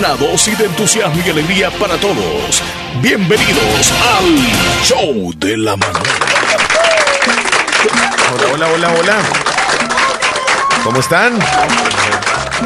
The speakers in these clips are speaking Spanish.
Una dosis de entusiasmo y alegría para todos. Bienvenidos al Show de la Mañana. Hola, hola, hola, hola. ¿Cómo están?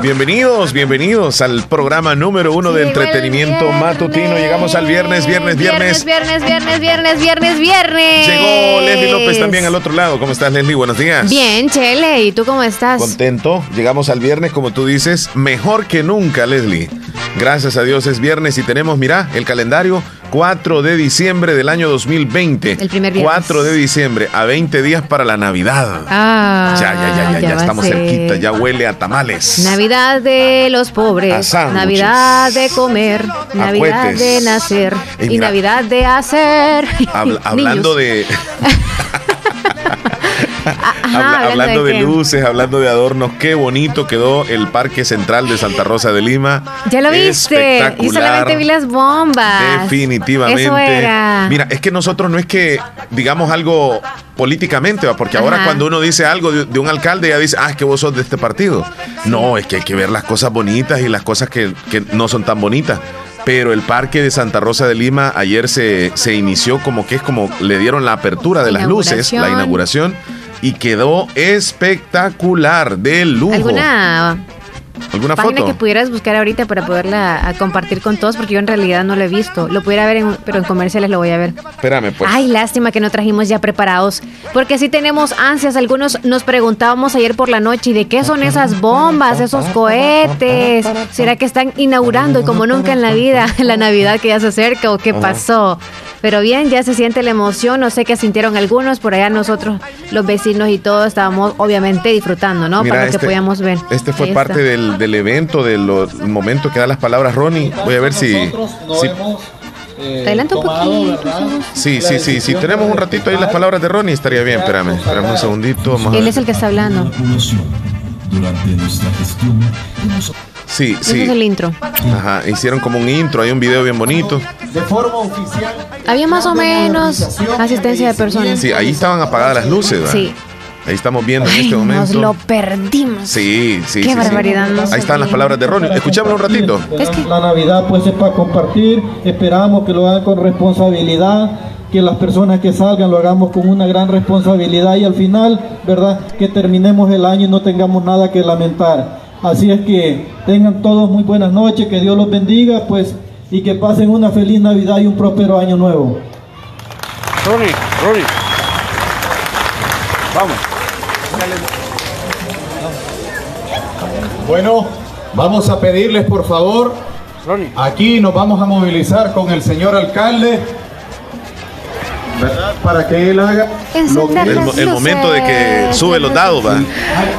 Bienvenidos, bienvenidos al programa número uno de entretenimiento matutino. Llegamos al viernes, viernes, viernes. Viernes, viernes, viernes, viernes, viernes. Llegó Leslie López también al otro lado. ¿Cómo estás, Leslie? Buenos días. Bien, Chele. ¿Y tú cómo estás? Contento. Llegamos al viernes, como tú dices, mejor que nunca, Leslie. Gracias a Dios es viernes y tenemos, mira, el calendario 4 de diciembre del año 2020. El primer viernes. 4 de diciembre, a 20 días para la Navidad. Ah, ya, ya, ya, ya, ya, a estamos cerquita, ya huele a tamales. Navidad de los A pobres, sándwiches. Navidad de comer, Navidad de nacer Y Navidad de hacer. Habla- hablando de. Ajá, Habla- hablando de, luces, hablando de adornos, qué bonito quedó el Parque Central de Santa Rosa de Lima. Ya lo viste. Y Espectacular. solamente vi las bombas. Definitivamente. Eso era. Mira, es que nosotros no es que digamos algo políticamente, ¿va? porque ahora cuando uno dice algo de, de un alcalde ya dice, ah, es que vos sos de este partido. No, es que hay que ver las cosas bonitas y las cosas que, que no son tan bonitas. Pero el parque de Santa Rosa de Lima ayer se, se inició como que es como le dieron la apertura de las luces, la Inauguración. Y quedó espectacular, de lujo. ¿Alguna ¿Alguna página foto? que pudieras buscar ahorita para poderla a compartir con todos? Porque yo en realidad no lo he visto. Lo pudiera ver, en- pero en comerciales lo voy a ver. Espérame, pues. Ay, lástima que no trajimos ya preparados. Porque sí tenemos ansias. Algunos nos preguntábamos ayer por la noche, ¿y de qué son esas bombas, esos cohetes? ¿Será que están inaugurando y como nunca en la vida, la Navidad que ya se acerca o qué pasó? Pero bien, ya se siente la emoción. No sé qué sintieron algunos. Por allá nosotros, los vecinos y todos, estábamos obviamente disfrutando, ¿no? Mira, Para lo este- que podíamos ver. Este fue Ahí parte del, del evento, del lo- momento que da las palabras Ronnie. Voy a ver si. No si- hemos eh, Adelanta un poquito, sí, sí, sí. Si tenemos un ratito ahí las palabras de Ronnie, estaría bien. Espérame, espérame un segundito. Él es el que está hablando. Durante nuestra gestión hemos Sí, Ese es el sí. intro. Ajá, hicieron como un intro, hay un video bien bonito. De forma oficial. Había más o menos asistencia de personas. Sí, ahí estaban apagadas las luces, ¿verdad? Sí. Ahí estamos viendo en Ay, este nos momento. lo perdimos. Sí, sí. Qué sí, sí. barbaridad, no Ahí están las palabras de Ronnie. Escuchámoslo un ratito. Es que- La Navidad pues es para compartir. Esperamos que lo hagan con responsabilidad. Que las personas que salgan lo hagamos con una gran responsabilidad y al final, ¿verdad? Que terminemos el año y no tengamos nada que lamentar. Así es que tengan todos muy buenas noches, que Dios los bendiga, pues, y que pasen una feliz Navidad y un próspero año nuevo. Ronnie, Ronnie. Vamos. Bueno, vamos a pedirles por favor, Ronnie. aquí nos vamos a movilizar con el señor alcalde, ¿verdad? Para que él haga lo que Encender El, el momento de que sube los dados, va.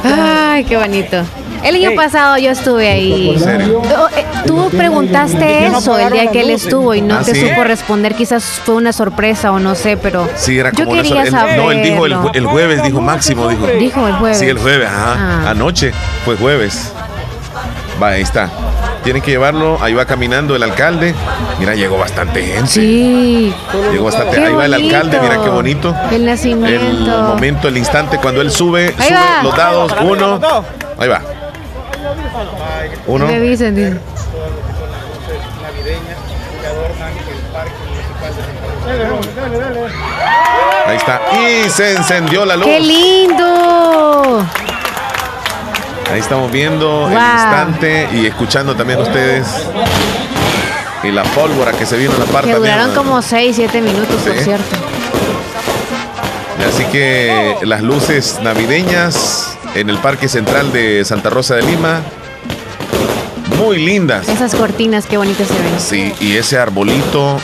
Ay, qué bonito. El año Ey. pasado yo estuve ahí. ¿En serio? Eh, Tú preguntaste no eso el día que él luces. estuvo y no ¿Ah, te sí? supo responder. Quizás fue una sorpresa o no sé, pero Sí, era yo como una quería saber. No, él dijo el, jue- el jueves, dijo Máximo, dijo. Dijo el jueves. Sí, el jueves, ajá. Ah. Anoche fue jueves. Va, ahí está. Tienen que llevarlo, ahí va caminando el alcalde. Mira, llegó bastante gente. Sí. Llegó bastante. Qué Ahí va el alcalde, mira qué bonito. El nacimiento. El momento, el instante cuando él sube, Ahí sube va. los dados. Uno. Ahí va. Uno. Me dicen, dicen. Ahí está. Y se encendió la luz. ¡Qué lindo! Ahí estamos viendo el instante y escuchando también ustedes. Y la pólvora que se vino en la parte Que duraron también, como 6, 7 minutos, por cierto. Así que las luces navideñas en el Parque Central de Santa Rosa de Lima. Muy lindas. Esas cortinas, qué bonitas se ven. Sí, y ese arbolito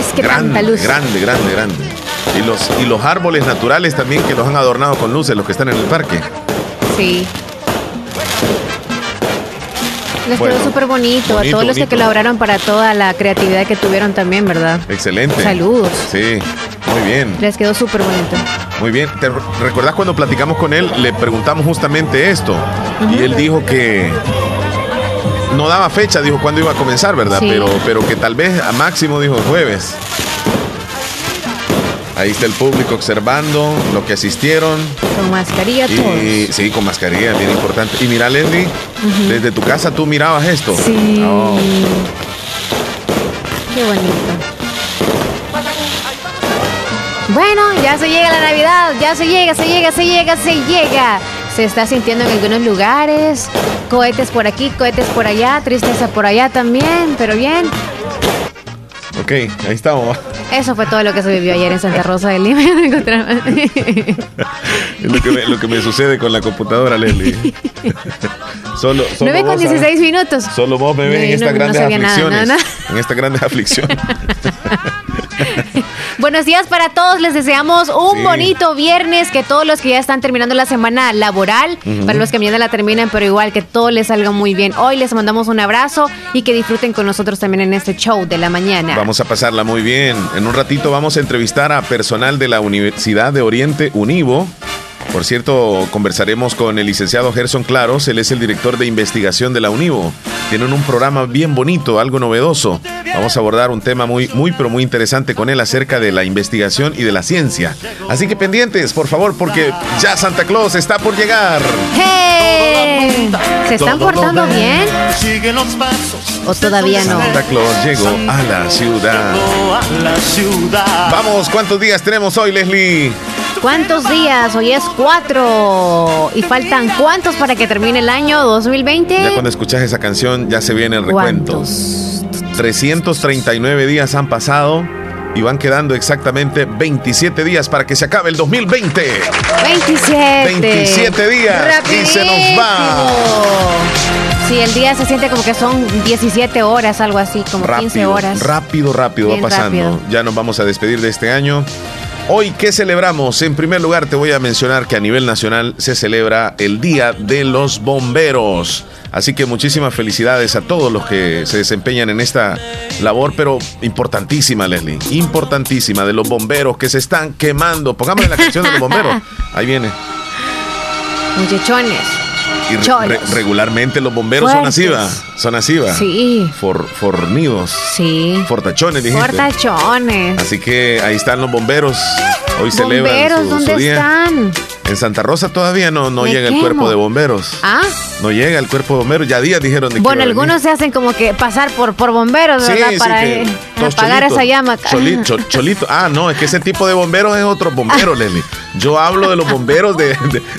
Es que grande, tanta luz. grande, grande, grande. Y los, y los árboles naturales también que los han adornado con luces, los que están en el parque. Sí. Les Bueno, quedó súper bonito. A bonito, todos los que colaboraron para toda la creatividad que tuvieron también, ¿verdad? Excelente. Saludos. Sí, muy bien. Les quedó súper bonito. Muy bien. ¿Te recuerdas cuando platicamos con él? Le preguntamos justamente esto. Y él dijo que no daba fecha, dijo cuándo iba a comenzar, ¿verdad? Sí. Pero, pero que tal vez a máximo dijo jueves. Ahí está el público observando lo que asistieron. Con mascarilla y, todos. Sí, con mascarilla, bien importante. Y mira, Leslie, desde tu casa tú mirabas esto. Sí. Oh. Qué bonito. Bueno, ya se llega la Navidad, ya se llega, se llega, se llega, se llega. Se está sintiendo en algunos lugares. Cohetes por aquí, cohetes por allá, tristeza por allá también, pero bien. Ok, ahí estamos. Eso fue todo lo que se vivió ayer en Santa Rosa de Lima. es lo que, me, lo que me sucede con la computadora, Leslie. solo, solo 9 con vos, 16 ¿sabes? minutos. Solo vos me ves No, en estas no grandes nada, aflicciones. En estas grandes aflicciones. Buenos días para todos, les deseamos un Sí. bonito viernes, que todos los que ya están terminando la semana laboral, para los que mañana la terminan, pero igual que todo les salga muy bien. Hoy les mandamos un abrazo y que disfruten con nosotros también en este show de la mañana. Vamos a pasarla muy bien. En un ratito vamos a entrevistar a personal de la Universidad de Oriente Univo. Por cierto, conversaremos con el licenciado Gerson Claros, él es el director de investigación de la Univo. Tienen un programa bien bonito, algo novedoso. Vamos a abordar un tema muy, muy, pero muy interesante con él acerca de la investigación y de la ciencia. Así que pendientes, por favor, porque ya Santa Claus está por llegar. ¡Hey! ¿Se están portando bien? ¿O todavía no? Santa Claus llegó a la ciudad. Vamos, ¿cuántos días tenemos hoy, Leslie? ¿Cuántos días? Hoy es cuatro. ¿Y faltan cuántos para que termine el año 2020? Ya cuando escuchas esa canción ya se viene el recuento. ¿Cuántos? 339 días han pasado y van quedando exactamente 27 días para que se acabe el 2020. 27. 27 días y se nos va. Sí, el día se siente como que son 17 horas, algo así, como 15 Rápido, horas. rápido, rápido va pasando. rápido. Ya nos vamos a despedir de este año. Hoy, ¿qué celebramos? En primer lugar, te voy a mencionar que a nivel nacional se celebra el Día de los Bomberos. Así que muchísimas felicidades a todos los que se desempeñan en esta labor, pero importantísima, Leslie. Importantísima, de los bomberos que se están quemando. Pongámosle la canción de los bomberos. Ahí viene. Muchachones. Y re- regularmente los bomberos son así. Son así, ¿va? Sí, For- fornidos. sí. Fortachones, dijiste. Portachones. Así que ahí están los bomberos. Hoy celebran Bomberos, su, su ¿dónde día. están? En Santa Rosa todavía no, no llega el cuerpo de bomberos. Ah, No llega el cuerpo de bomberos. Ya días dijeron de que bueno, venir. algunos se hacen como que pasar por, por bomberos, Sí, ¿verdad? sí, Para que eh, apagar cholitos. esa llama. Choli- cho- cholito. Ah, no, es que ese tipo de bomberos es otro bombero, Leslie. Yo hablo de los bomberos de, de-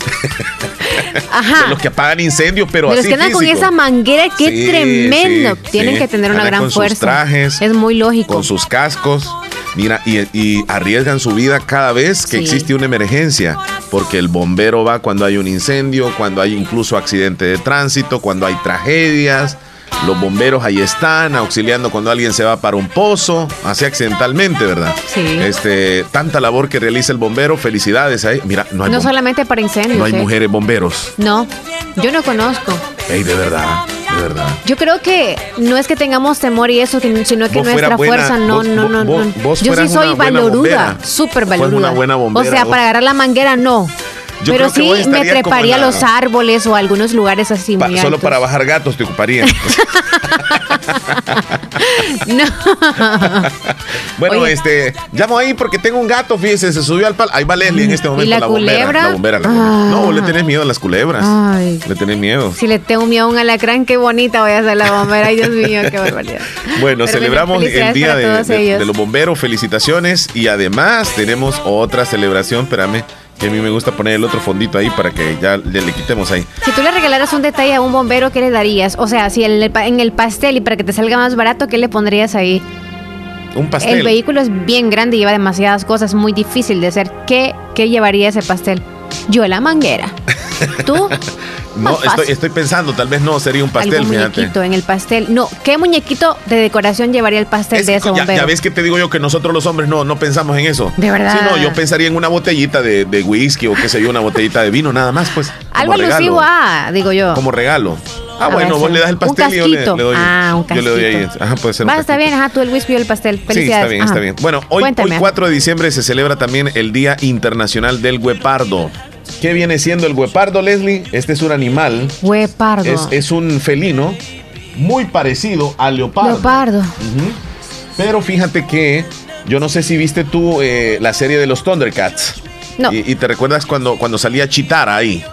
Ajá. de los que apagan incendios, pero de los así que andan con esa manguera, qué Sí, tremendo. sí, Tienen sí. que tener una Andan gran con sus fuerza. trajes, es muy lógico. con sus cascos. Mira, y, y arriesgan su vida cada vez que Sí. existe una emergencia, porque el bombero va cuando hay un incendio, cuando hay incluso accidente de tránsito, cuando hay tragedias. Los bomberos ahí están auxiliando cuando alguien se va para un pozo, así accidentalmente, ¿verdad? Sí. Este, tanta labor que realiza el bombero, felicidades ahí. Mira, no hay, no solamente para incendios. no hay ¿eh? mujeres bomberos. No, yo no conozco. Ey, de verdad, de verdad. Yo creo que no es que tengamos temor y eso, sino que nuestra buena- fuerza no, vos- no, no, vos- no. vos Yo sí soy valoruda, súper valoruda. una buena bombera, o sea, para agarrar la manguera no. Yo Pero sí me treparía a en la- los árboles o a algunos lugares así Pa- muy solo altos. para bajar gatos te ocuparía. No. Bueno, Oye. este, llamo ahí porque tengo un gato, fíjese, se subió al palo. Ahí va Leslie en este momento. la bombera, culebra? la bombera, la bombera. Ah. No, le tenés miedo a las culebras. Ay. Le tenés miedo. Si le tengo miedo a un alacrán, qué bonita voy a hacer la bombera. Ay, Dios mío, qué barbaridad. Bueno, Pero celebramos el día de, de los bomberos, felicitaciones. Y además tenemos otra celebración, espérame, que a mí me gusta poner el otro fondito ahí para que ya le, le quitemos ahí. Si tú le regalaras un detalle a un bombero, ¿qué le darías? O sea, si en el, pa- en el pastel y para que te salga más barato, ¿qué le pondrías ahí? Un pastel. El vehículo es bien grande y lleva demasiadas cosas, muy difícil de hacer. ¿Qué, qué llevaría ese pastel? Yo la manguera. ¿Tú? no, estoy, estoy pensando, tal vez no, sería un pastel, Algún fíjate. muñequito en el pastel. No, ¿qué muñequito de decoración llevaría el pastel Es de ese ya, bombero? ya ves que te digo yo que nosotros los hombres no, no pensamos en eso. De verdad. Sí, no, yo pensaría en una botellita de, de whisky o qué sé yo, una botellita de vino, nada más, pues. Algo alusivo a, digo yo. Como regalo. Ah, A bueno, ver, vos sí. le das el Un pastel y yo le, casquito. le doy. Ah, un Yo le doy ahí. casquito. Ajá, puede ser Va, está casquito. bien, ajá, tú el whisky y el pastel. Sí, Felicidades. está bien, Ajá. está bien. Bueno, hoy, Cuéntame, hoy ajá. 4 de diciembre se celebra también el Día Internacional del Guepardo. ¿Qué viene siendo el guepardo, Leslie? Este es un animal, Huepardo. es, es un felino muy parecido al leopardo. Leopardo. Pero fíjate que Yo no sé si viste tú eh, la serie de los Thundercats. No. Y, te recuerdas cuando, cuando salía Chitara ahí.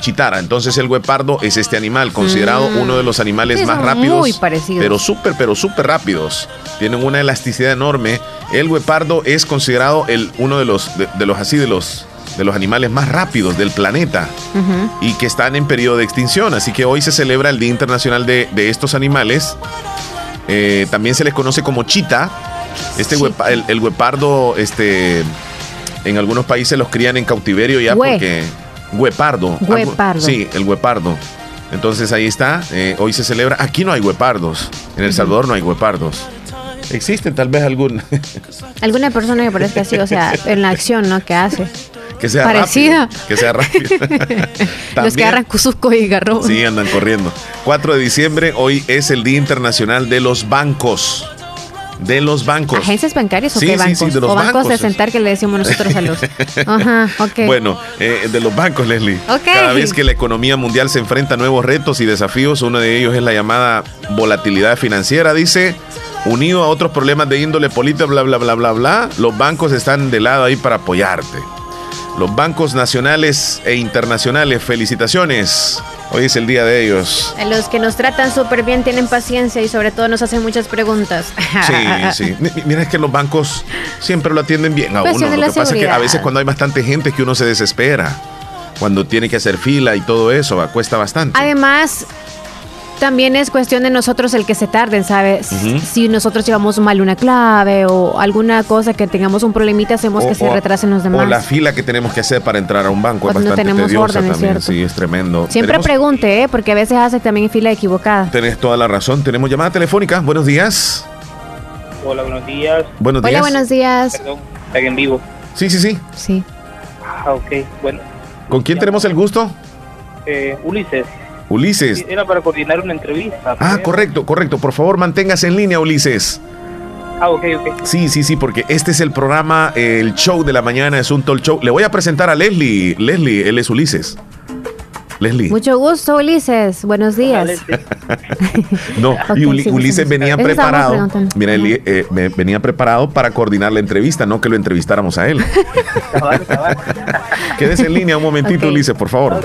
Chitara. Entonces el guepardo es este animal, considerado Mm. uno de los animales Sí, más rápidos. muy parecidos. Pero súper, pero súper rápidos. Tienen una elasticidad enorme. El guepardo es considerado el, uno de los, de, de los así, de los, de los animales más rápidos del planeta y que están en periodo de extinción. Así que hoy se celebra el Día Internacional de, de estos animales. Eh, también se les conoce como chita. Este huepa- el, el guepardo, este, en algunos países los crían en cautiverio ya Hue. porque guepardo. algo- Guepardo. sí, el guepardo. Entonces ahí está. eh, hoy se celebra. Aquí no hay guepardos. En El Salvador no hay guepardos. Existen tal vez algún Alguna persona que parezca así, o sea, en la acción, ¿no? Que hace. Que sea Parecida. rápido. Que sea rápido. Los que agarran y garrón. Sí, andan corriendo. 4 de diciembre, hoy es el Día Internacional de los Bancos. De los bancos. ¿Agencias bancarias o Sí, qué sí, bancos? sí, de los o bancos bancos. de sentar que le decimos nosotros a los. Ajá, ok. Bueno, eh, de los bancos, Leslie. Ok. Cada vez que la economía mundial se enfrenta a nuevos retos y desafíos, uno de ellos es la llamada volatilidad financiera, dice. Unido a otros problemas de índole política, bla, bla, bla, bla, bla, los bancos están de lado ahí para apoyarte. Los bancos nacionales e internacionales, felicitaciones. Hoy es el día de ellos. A Los que nos tratan súper bien tienen paciencia y sobre todo nos hacen muchas preguntas. Sí, sí. Mi- Mira, es que los bancos siempre lo atienden bien a uno. Lo que pasa es que a veces cuando hay bastante gente es que uno se desespera. Cuando tiene que hacer fila y todo eso, cuesta bastante. Además, también es cuestión de nosotros el que se tarden, ¿sabes? Si nosotros llevamos mal una clave o alguna cosa que tengamos un problemita, hacemos O- que se retrasen los demás. O la fila que tenemos que hacer para entrar a un banco es Cuando no bastante tenemos tediosa orden, también. Sí, es tremendo. Siempre Tenemos- pregunte, ¿eh? Porque a veces hace también fila equivocada. Tenés toda la razón. Tenemos llamada telefónica. Buenos días. Hola, buenos días. Buenos Hola, días. buenos días. Perdón, está en vivo. Sí, sí, sí. Sí. Ah, ok. Bueno, ¿Con quién tenemos el gusto? eh, Ulises. Ulises. Era para coordinar una entrevista. Ah, pero- correcto, correcto. Por favor, manténgase en línea, Ulises. Ah, ok, ok. Sí, sí, sí, porque este es el programa, eh, el show de la mañana, es un talk show. Le voy a presentar a Leslie. Leslie, él es Ulises. Leslie. Mucho gusto, Ulises. Buenos días. No, y Uli- sí, sí, Ulises sí. venía preparado. Mira, eh, venía preparado para coordinar la entrevista, no que lo entrevistáramos a él. Quédese en línea un momentito. Ulises, por favor.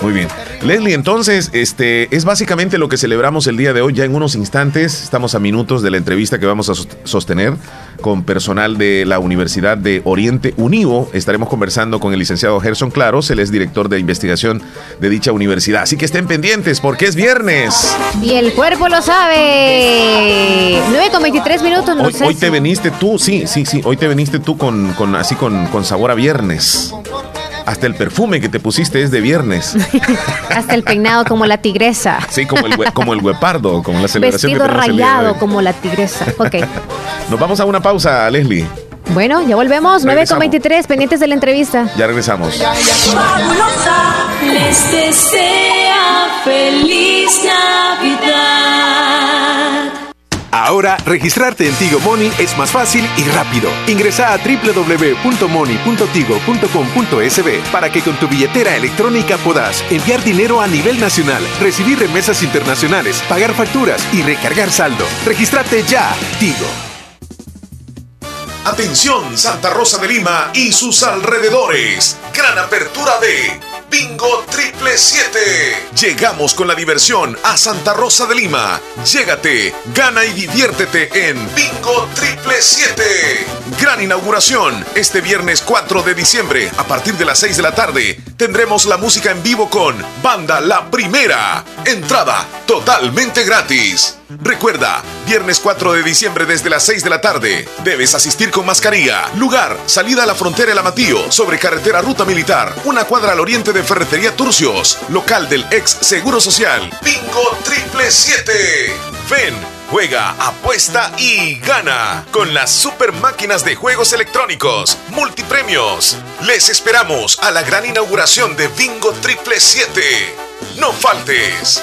Muy bien. Leslie, entonces, este es básicamente lo que celebramos el día de hoy. Ya en unos instantes, estamos a minutos de la entrevista que vamos a sos- sostener con personal de la Universidad de Oriente Univo. Estaremos conversando con el licenciado Gerson Claros, él es director de investigación de dicha universidad. Así que estén pendientes porque es viernes. Y el cuerpo lo sabe. 9 con 23 minutos, no Hoy, sé. hoy te veniste tú, sí, sí, sí, hoy te veniste tú con, con así con, con sabor a viernes. Hasta el perfume que te pusiste es de viernes. Hasta el peinado como la tigresa. Sí, como el, como el guepardo, como la celebración Vestido que de rayado como la tigresa. Ok. Nos vamos a una pausa, Leslie. Bueno, ya volvemos. 9 con Regresamos. 23, pendientes de la entrevista. Ya regresamos. Fabulosa les desea feliz Navidad. Ahora, registrarte en Tigo Money es más fácil y rápido. Ingresa a www.money.tigo.com.sb para que con tu billetera electrónica puedas enviar dinero a nivel nacional, recibir remesas internacionales, pagar facturas y recargar saldo. Regístrate ya, Tigo. Atención Santa Rosa de Lima y sus alrededores. Gran apertura de Bingo Triple 7. Llegamos con la diversión a Santa Rosa de Lima. Llégate, gana y diviértete en Bingo Triple 7. Gran inauguración este viernes 4 de diciembre a partir de las 6 de la tarde. Tendremos la música en vivo con Banda La Primera. Entrada totalmente gratis. Recuerda, viernes 4 de diciembre desde las 6 de la tarde. Debes asistir con mascarilla. Lugar, salida a la frontera El Amatillo, sobre carretera Ruta Militar, una cuadra al oriente de Ferretería Turcios, local del ex Seguro Social. Bingo Triple 7. Ven, juega, apuesta y gana con las super máquinas de juegos electrónicos, multipremios. Les esperamos a la gran inauguración de Bingo Triple 7. No faltes.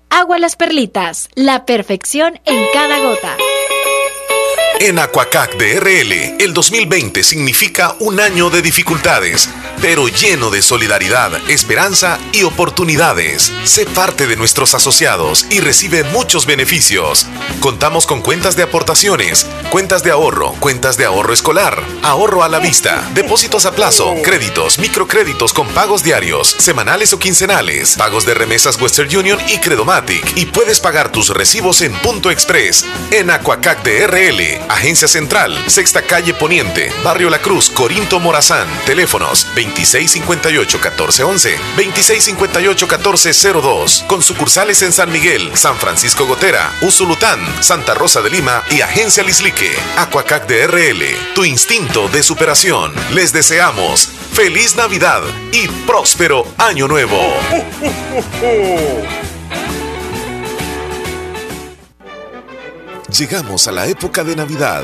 agua las perlitas, la perfección en cada gota. En Aquacac DRL, el 2020 significa un año de dificultades, pero lleno de solidaridad, esperanza y oportunidades. Sé parte de nuestros asociados y recibe muchos beneficios. Contamos con cuentas de aportaciones, cuentas de ahorro, cuentas de ahorro escolar, ahorro a la vista, depósitos a plazo, créditos, microcréditos con pagos diarios, semanales o quincenales, pagos de remesas Western Union y Credomatic. Y puedes pagar tus recibos en Punto Express. En Aquacac DRL, Agencia Central, Sexta Calle Poniente, Barrio La Cruz, Corinto Morazán. Teléfonos 2658-1411, 2658-1402. Con sucursales en San Miguel, San Francisco Gotera, Usulután, Santa Rosa de Lima y Agencia Lislique. Aquacac DRL, tu instinto de superación. Les deseamos feliz Navidad y próspero Año Nuevo. Llegamos a la época de Navidad.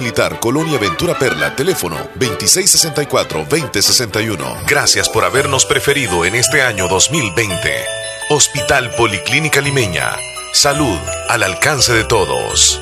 Militar, Colonia Ventura Perla, teléfono 2664-2061. Gracias por habernos preferido en este año 2020. Hospital Policlínica Limeña. Salud al alcance de todos.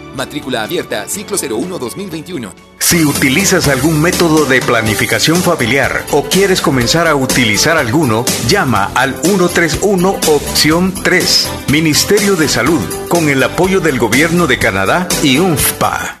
Matrícula abierta, ciclo 01-2021. Si utilizas algún método de planificación familiar o quieres comenzar a utilizar alguno, llama al 131 opción 3, Ministerio de Salud, con el apoyo del Gobierno de Canadá y UNFPA.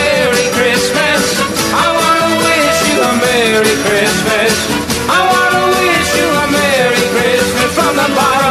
Christmas. I wanna wish you a Merry Christmas from the bottom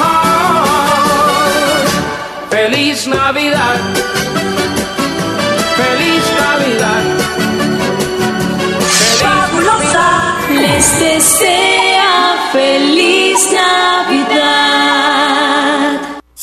Heart. Feliz Navidad. Feliz Navidad. Fabulosa les desea feliz Navidad.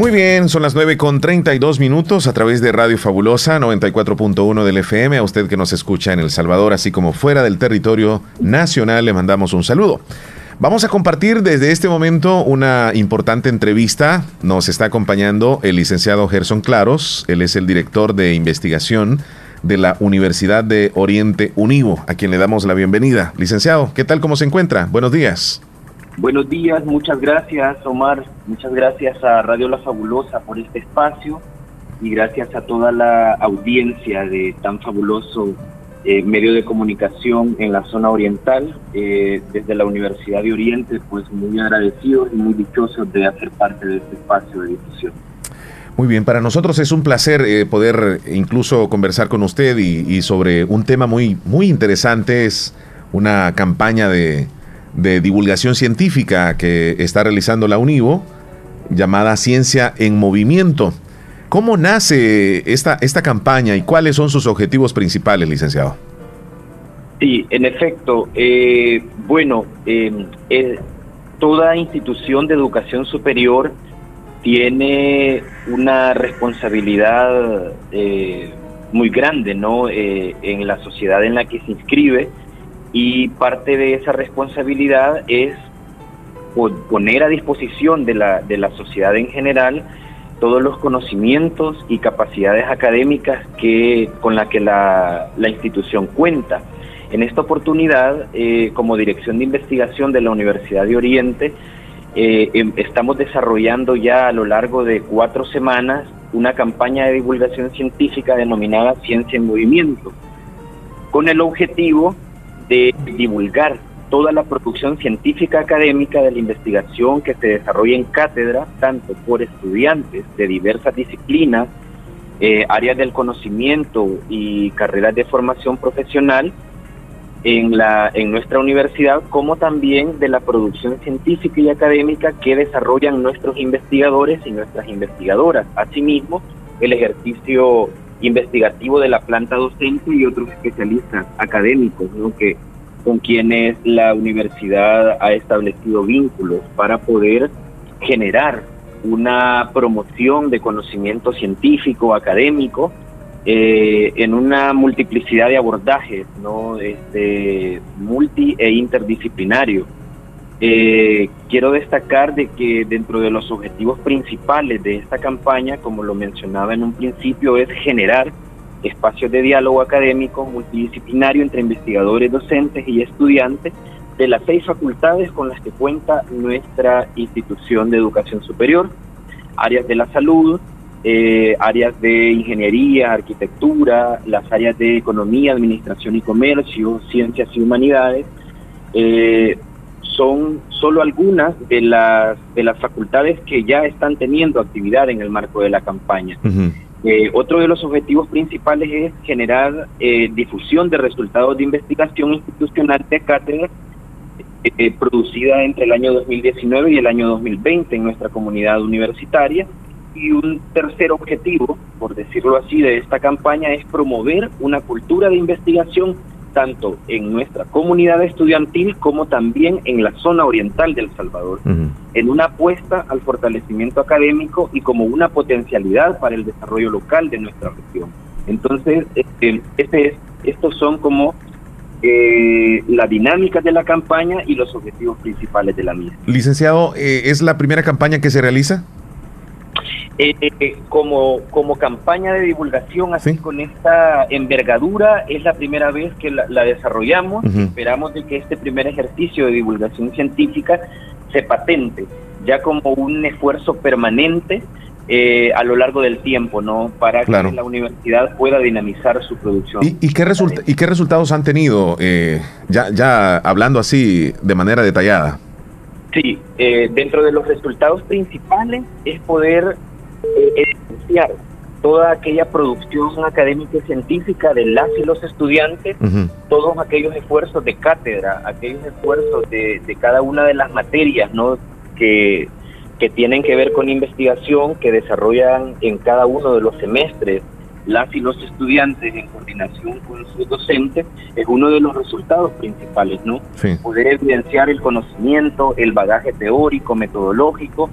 Muy bien, son las 9 con 32 minutos a través de Radio Fabulosa 94.1 del FM. A usted que nos escucha en El Salvador, así como fuera del territorio nacional, le mandamos un saludo. Vamos a compartir desde este momento una importante entrevista. Nos está acompañando el licenciado Gerson Claros. Él es el director de investigación de la Universidad de Oriente Univo, a quien le damos la bienvenida. Licenciado, ¿qué tal? ¿Cómo se encuentra? Buenos días. Buenos días, muchas gracias Omar, muchas gracias a Radio La Fabulosa por este espacio y gracias a toda la audiencia de tan fabuloso eh, medio de comunicación en la zona oriental. Eh, desde la Universidad de Oriente, pues muy agradecidos y muy dichosos de hacer parte de este espacio de difusión. Muy bien, para nosotros es un placer eh, poder incluso conversar con usted y, y sobre un tema muy, muy interesante, es una campaña de, de divulgación científica que está realizando la UNIVO, llamada Ciencia en Movimiento. ¿Cómo nace esta, esta campaña y cuáles son sus objetivos principales, licenciado? Sí, en efecto. eh, bueno, eh, eh, toda institución de educación superior tiene una responsabilidad eh, muy grande, ¿no? Eh, en la sociedad en la que se inscribe y parte de esa responsabilidad es po- poner a disposición de la, de la sociedad en general todos los conocimientos y capacidades académicas que con la que la, la institución cuenta. En esta oportunidad, eh, como Dirección de Investigación de la Universidad de Oriente, eh, em- estamos desarrollando ya a lo largo de cuatro semanas una campaña de divulgación científica denominada Ciencia en Movimiento, con el objetivo de divulgar toda la producción científica académica de la investigación que se desarrolla en cátedra, tanto por estudiantes de diversas disciplinas, eh, áreas del conocimiento y carreras de formación profesional en, la, en nuestra universidad, como también de la producción científica y académica que desarrollan nuestros investigadores y nuestras investigadoras. Asimismo, el ejercicio investigativo de la planta docente y otros especialistas académicos, ¿no? que con quienes la universidad ha establecido vínculos para poder generar una promoción de conocimiento científico, académico, eh, en una multiplicidad de abordajes, ¿no? Este, multi e interdisciplinario. Eh, quiero destacar de que dentro de los objetivos principales de esta campaña, como lo mencionaba en un principio, es generar espacios de diálogo académico multidisciplinario entre investigadores, docentes y estudiantes de las seis facultades con las que cuenta nuestra institución de educación superior, áreas de la salud, eh, áreas de ingeniería, arquitectura, las áreas de economía, administración y comercio, ciencias y humanidades, eh, son solo algunas de las, de las facultades que ya están teniendo actividad en el marco de la campaña. Eh, otro de los objetivos principales es generar eh, difusión de resultados de investigación institucional de cátedra eh, eh, producida entre el año 2019 y el año 2020 en nuestra comunidad universitaria Y un tercer objetivo, por decirlo así, de esta campaña es promover una cultura de investigación tanto en nuestra comunidad estudiantil como también en la zona oriental del Salvador, en una apuesta al fortalecimiento académico y como una potencialidad para el desarrollo local de nuestra región. Entonces, este, este es, estos son como eh, la dinámica de la campaña y los objetivos principales de la misma. Licenciado, eh, ¿es la primera campaña que se realiza? Eh, como, como campaña de divulgación, así con esta envergadura, es la primera vez que la, la desarrollamos. Esperamos de que este primer ejercicio de divulgación científica se patente ya como un esfuerzo permanente eh, a lo largo del tiempo, ¿no? Para Claro. que la universidad pueda dinamizar su producción. ¿Y, y qué, resulta- ¿Y qué resultados han tenido, eh, ya, ya hablando así de manera detallada? Sí, eh, dentro de los resultados principales es poder evidenciar toda aquella producción académica y científica de las y los estudiantes, todos aquellos esfuerzos de cátedra, aquellos esfuerzos de, de cada una de las materias ¿no? que, que tienen que ver con investigación, que desarrollan en cada uno de los semestres las y los estudiantes en coordinación con sus docentes, es uno de los resultados principales, ¿no? Sí. poder evidenciar el conocimiento, el bagaje teórico, metodológico,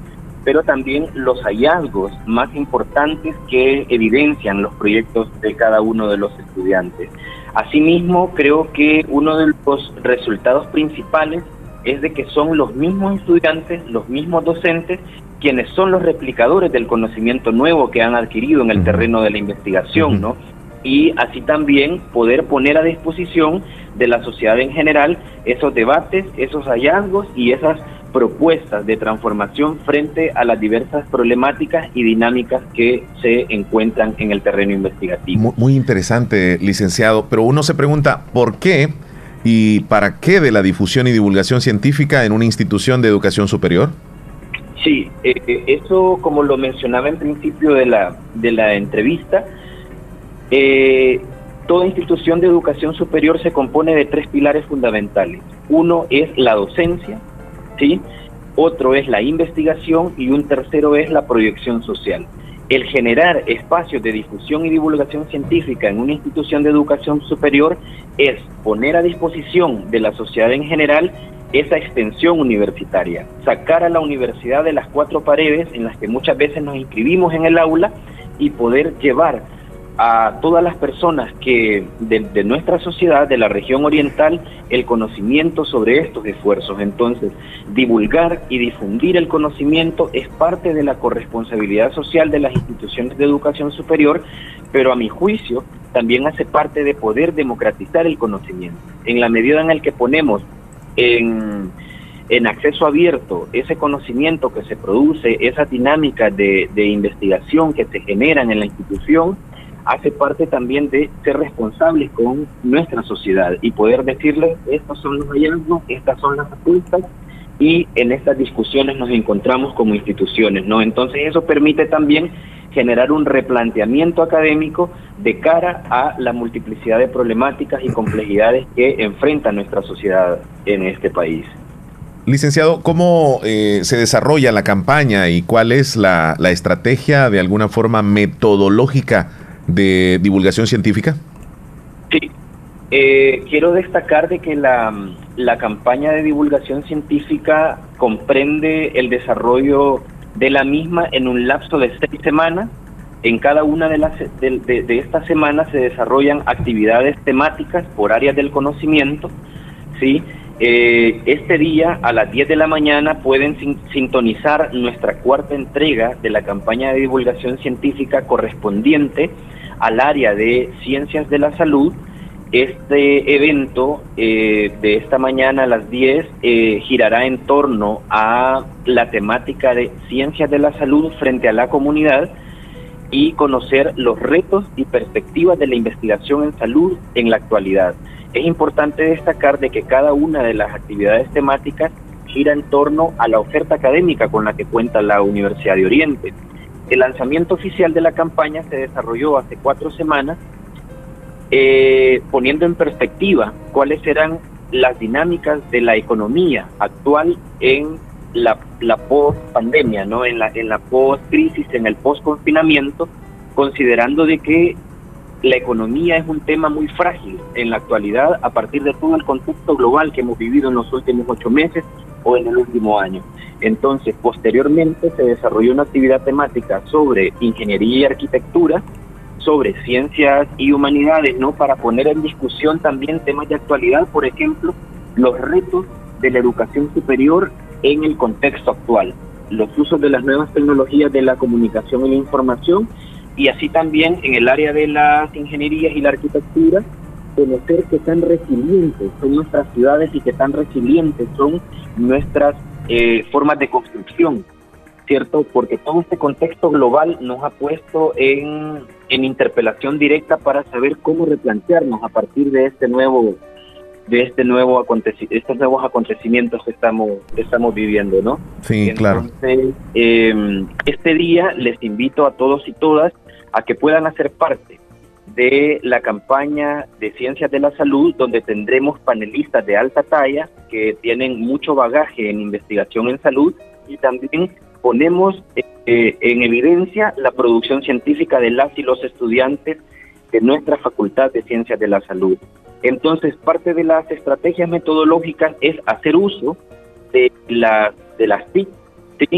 pero también los hallazgos más importantes que evidencian los proyectos de cada uno de los estudiantes. Asimismo, creo que uno de los resultados principales es de que son los mismos estudiantes, los mismos docentes, quienes son los replicadores del conocimiento nuevo que han adquirido en el terreno de la investigación, ¿no? y así también poder poner a disposición de la sociedad en general esos debates, esos hallazgos y esas propuestas de transformación frente a las diversas problemáticas y dinámicas que se encuentran en el terreno investigativo. Mu- Muy, interesante, licenciado, pero uno se pregunta, ¿por qué y para qué de la difusión y divulgación científica en una institución de educación superior? Sí, eh, eh, eso como lo mencionaba en principio de la, de la entrevista, eh, toda institución de educación superior se compone de tres pilares fundamentales. Uno es la docencia, ¿sí? otro es la investigación y un tercero es la proyección social. El generar espacios de difusión y divulgación científica en una institución de educación superior es poner a disposición de la sociedad en general esa extensión universitaria, sacar a la universidad de las cuatro paredes en las que muchas veces nos inscribimos en el aula y poder llevar a todas las personas que de, de nuestra sociedad, de la región oriental, el conocimiento sobre estos esfuerzos. Entonces, divulgar y difundir el conocimiento es parte de la corresponsabilidad social de las instituciones de educación superior, pero a mi juicio también hace parte de poder democratizar el conocimiento. En la medida en la que ponemos en, en acceso abierto ese conocimiento que se produce, esa dinámica de, de investigación que se generan en la institución, hace parte también de ser responsables con nuestra sociedad y poder decirles, estos son los hallazgos, estas son las apuestas, y en estas discusiones nos encontramos como instituciones, ¿no? Entonces eso permite también generar un replanteamiento académico de cara a la multiplicidad de problemáticas y complejidades que enfrenta nuestra sociedad en este país. Licenciado, ¿cómo eh, se desarrolla la campaña y cuál es la, la estrategia de alguna forma metodológica de divulgación científica? Sí, eh, quiero destacar de que la, la campaña de divulgación científica comprende el desarrollo de la misma en un lapso de seis semanas. En cada una de, las, de, estas semanas se desarrollan actividades temáticas por áreas del conocimiento. ¿sí? Eh, este día a las 10 de la mañana pueden sin- sintonizar nuestra cuarta entrega de la campaña de divulgación científica correspondiente al área de ciencias de la salud. Este evento eh, de esta mañana a las 10 eh, girará en torno a la temática de ciencias de la salud frente a la comunidad y conocer los retos y perspectivas de la investigación en salud en la actualidad. Es importante destacar de que cada una de las actividades temáticas gira en torno a la oferta académica con la que cuenta la Universidad de Oriente. El lanzamiento oficial de la campaña se desarrolló hace cuatro semanas, eh, poniendo en perspectiva cuáles serán las dinámicas de la economía actual en la, la post-pandemia, ¿no? En la, en la post-crisis, en el post-confinamiento, considerando de que la economía es un tema muy frágil en la actualidad a partir de todo el contexto global que hemos vivido en los últimos ocho meses o en el último año. Entonces, posteriormente se desarrolló una actividad temática sobre ingeniería y arquitectura, sobre ciencias y humanidades, ¿no? Para poner en discusión también temas de actualidad, por ejemplo, los retos de la educación superior en el contexto actual, los usos de las nuevas tecnologías de la comunicación y la información y así también en el área de las ingenierías y la arquitectura, conocer que tan resilientes son nuestras ciudades y que tan resilientes son nuestras eh, formas de construcción, ¿cierto? Porque todo este contexto global nos ha puesto en, en interpelación directa para saber cómo replantearnos a partir de este nuevo de este nuevo estos nuevos acontecimientos que estamos estamos viviendo, ¿no? Sí, claro. Eh, este día les invito a todos y todas a que puedan hacer parte de la campaña de Ciencias de la Salud, donde tendremos panelistas de alta talla que tienen mucho bagaje en investigación en salud y también ponemos eh, en evidencia la producción científica de las y los estudiantes de nuestra Facultad de Ciencias de la Salud. Entonces, parte de las estrategias metodológicas es hacer uso de, la, de las TIC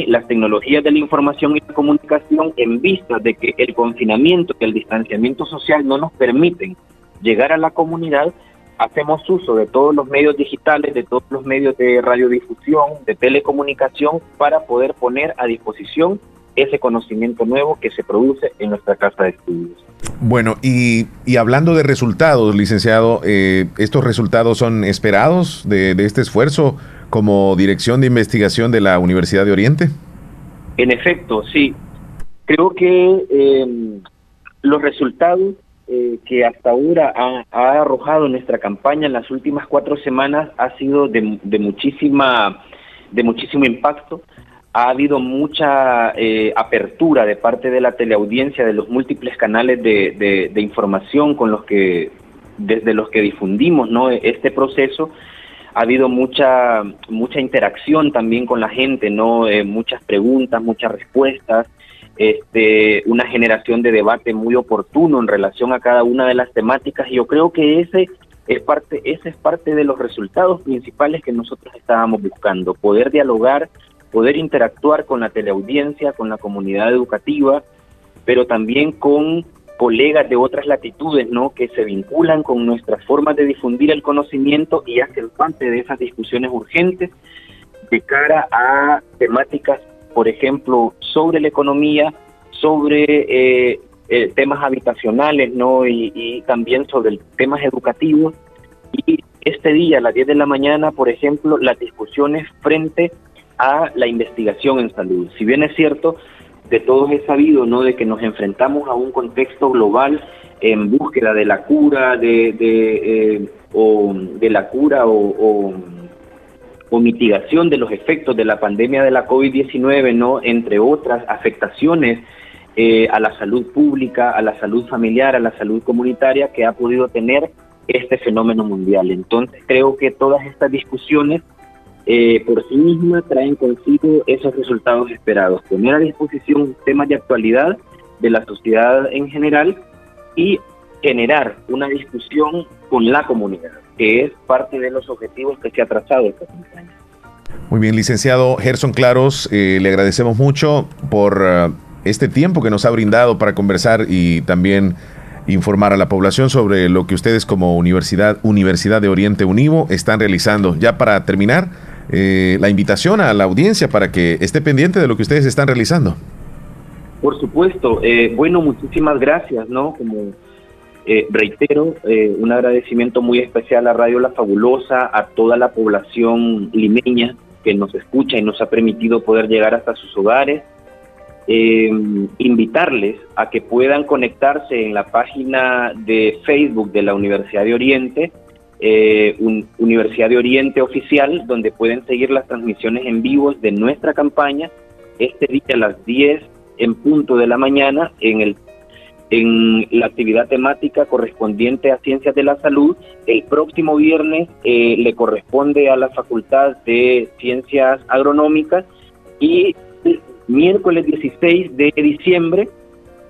las tecnologías de la información y la comunicación en vista de que el confinamiento y el distanciamiento social no nos permiten llegar a la comunidad, hacemos uso de todos los medios digitales, de todos los medios de radiodifusión, de telecomunicación, para poder poner a disposición ese conocimiento nuevo que se produce en nuestra casa de estudios. Bueno, y, hablando de resultados, licenciado, eh, ¿estos resultados son esperados de este esfuerzo? Como dirección de investigación de la Universidad de Oriente? En efecto, sí. Creo que em, los resultados eh, que hasta ahora ha, arrojado nuestra campaña en las últimas cuatro semanas ha sido de, muchísima de muchísimo impacto. Ha habido mucha eh, apertura de parte de la teleaudiencia, de los múltiples canales de, de información con los que desde los que difundimos ¿no? este proceso ha habido mucha mucha interacción también con la gente, no eh, muchas preguntas, muchas respuestas, este, una generación de debate muy oportuno en relación a cada una de las temáticas. Yo creo que ese es parte ese es parte de los resultados principales que nosotros estábamos buscando, poder dialogar, poder interactuar con la teleaudiencia, con la comunidad educativa, pero también con colegas de otras latitudes, ¿no? Que se vinculan con nuestras formas de difundir el conocimiento y hacen parte de esas discusiones urgentes de cara a temáticas, por ejemplo, sobre la economía, sobre eh, eh, temas habitacionales, ¿no? Y, también sobre temas educativos. Y este día, a las 10 de la mañana, por ejemplo, las discusiones frente a la investigación en salud. Si bien es cierto, de todos es sabido, ¿no? De que nos enfrentamos a un contexto global en búsqueda de la cura, de, de, eh, o de la cura o, o, mitigación de los efectos de la pandemia de la COVID-19, ¿no? Entre otras afectaciones eh, a la salud pública, a la salud familiar, a la salud comunitaria que ha podido tener este fenómeno mundial. Entonces creo que todas estas discusiones eh, por sí misma traen consigo esos resultados esperados, poner a disposición temas de actualidad de la sociedad en general y generar una discusión con la comunidad, que es parte de los objetivos que se ha trazado esta campaña. Muy bien, licenciado Gerson Claros, eh, le agradecemos mucho por uh, este tiempo que nos ha brindado para conversar y también informar a la población sobre lo que ustedes como Universidad, Universidad de Oriente Univo están realizando. Ya para terminar, eh, la invitación a la audiencia para que esté pendiente de lo que ustedes están realizando. Por supuesto. Eh, bueno, muchísimas gracias, ¿no? Como eh, reitero, un agradecimiento muy especial a Radio La Fabulosa, a toda la población limeña que nos escucha y nos ha permitido poder llegar hasta sus hogares. invitarles a que puedan conectarse en la página de Facebook de la Universidad de Oriente eh, Universidad de Oriente Oficial, donde pueden seguir las transmisiones en vivo de nuestra campaña este día a las 10 en punto de la mañana en el en la actividad temática correspondiente a Ciencias de la Salud. El próximo viernes eh, le corresponde a la Facultad de Ciencias Agronómicas y miércoles 16 de diciembre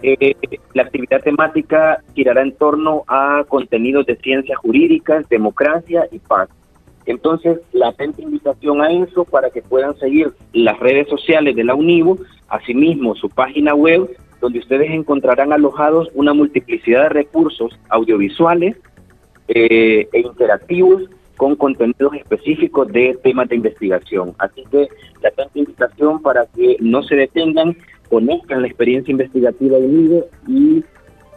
eh, la actividad temática girará en torno a contenidos de ciencias jurídicas, democracia y paz. Entonces, la atenta invitación a eso para que puedan seguir las redes sociales de la UNIVO, asimismo su página web, donde ustedes encontrarán alojados una multiplicidad de recursos audiovisuales eh, e interactivos con contenidos específicos de temas de investigación. Así que la atenta invitación para que no se detengan, conozcan la experiencia investigativa de UNIVO y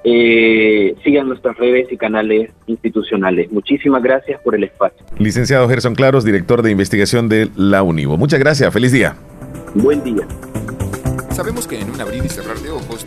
eh, sigan nuestras redes y canales institucionales. Muchísimas gracias por el espacio. Licenciado Gerson Claros, director de investigación de la UNIVO. Muchas gracias, feliz día. Buen día. Sabemos que en un abrir y cerrar de ojos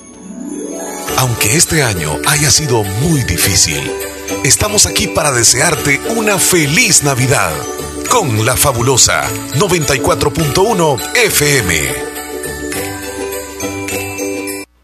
Aunque este año haya sido muy difícil, estamos aquí para desearte una feliz Navidad con la fabulosa 94.1 FM.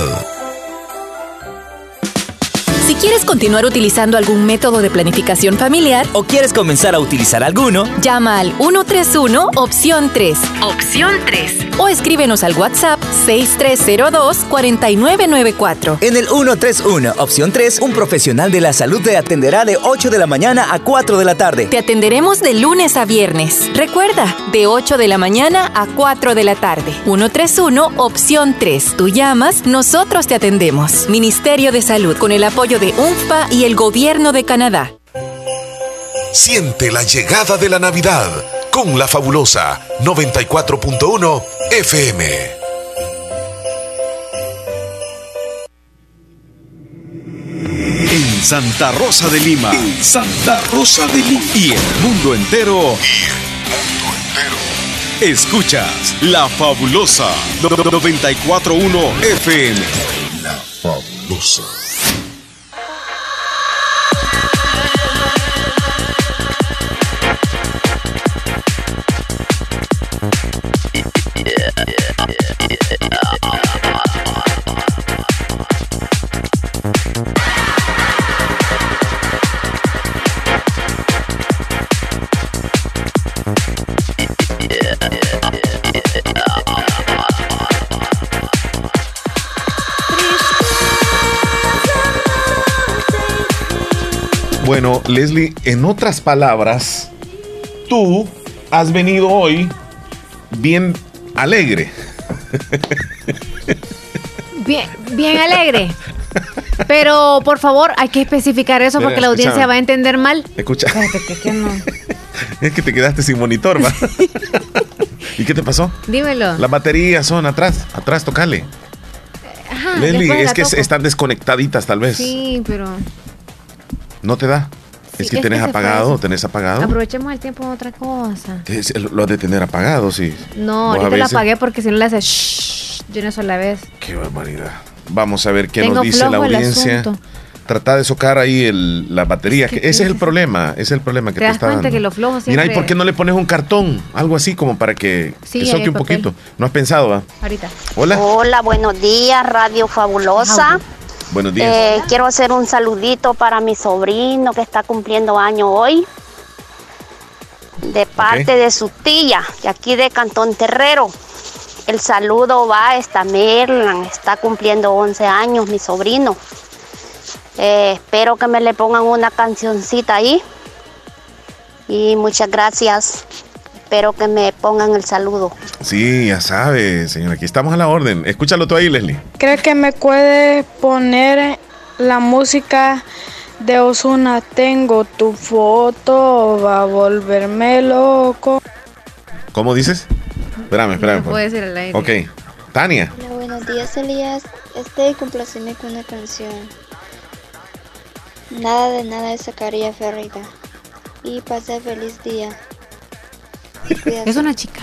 Oh. Si quieres continuar utilizando algún método de planificación familiar o quieres comenzar a utilizar alguno, llama al 131 opción 3. Opción 3. O escríbenos al WhatsApp 6302-4994. En el 131 opción 3, un profesional de la salud te atenderá de 8 de la mañana a 4 de la tarde. Te atenderemos de lunes a viernes. Recuerda, de 8 de la mañana a 4 de la tarde. 131 opción 3. Tú llamas, nosotros te atendemos. Ministerio de Salud con el apoyo de UNFPA y el Gobierno de Canadá. Siente la llegada de la Navidad con la fabulosa 94.1 FM. En Santa Rosa de Lima. En Santa Rosa de Lima. Y el mundo entero. Escuchas La Fabulosa 941 FM. La fabulosa. Leslie, en otras palabras, tú has venido hoy bien alegre. Bien, bien alegre. Pero por favor, hay que especificar eso Mira, porque la audiencia va a entender mal. Escucha, Espérate, que- que no. es que te quedaste sin monitor, ¿va? ¿Y qué te pasó? Dímelo. Las baterías son atrás, atrás, tocale. Ajá, Leslie, es que toco. están desconectaditas tal vez. Sí, pero ¿No te da? Sí, es que es tenés apagado, tenés apagado. aprovechemos el tiempo en otra cosa. Es- Lo has de tener apagado, sí. No, ahorita la veces- apagué porque si no le hace shh de una sola vez. Qué barbaridad. Vamos a ver qué Tengo nos dice la audiencia. Trata de socar ahí el, la batería. Es que que ese es el problema. Ese es el problema que ¿Te te, das está cuenta dando. que lo flojo Mira, siempre- ¿y por qué no le pones un cartón? Algo así como para que, Sí, que soque un papel. poquito. ¿No has pensado, va? Ahorita. Hola. Hola, buenos días, Radio Fabulosa. Buenos días. Eh, quiero hacer un saludito para mi sobrino que está cumpliendo año hoy. De parte de su tía, de aquí de Cantón Terrero. El saludo va a esta Merlan, está cumpliendo 11 años mi sobrino. Eh, espero que me le pongan una cancioncita ahí. Y muchas gracias. Espero que me pongan el saludo. Sí, ya sabes, señora. Aquí estamos a la orden. Escúchalo tú ahí, Leslie. ¿Cree que me puede poner la música de Osuna? Tengo tu foto, va a volverme loco. ¿Cómo dices? Espérame, espérame. No puede decir al aire. Ok. Tania. Hola, buenos días, Elías. Este complaceme con una canción. Nada de nada de Zacarías Ferreira. Y pase feliz día. Es una chica.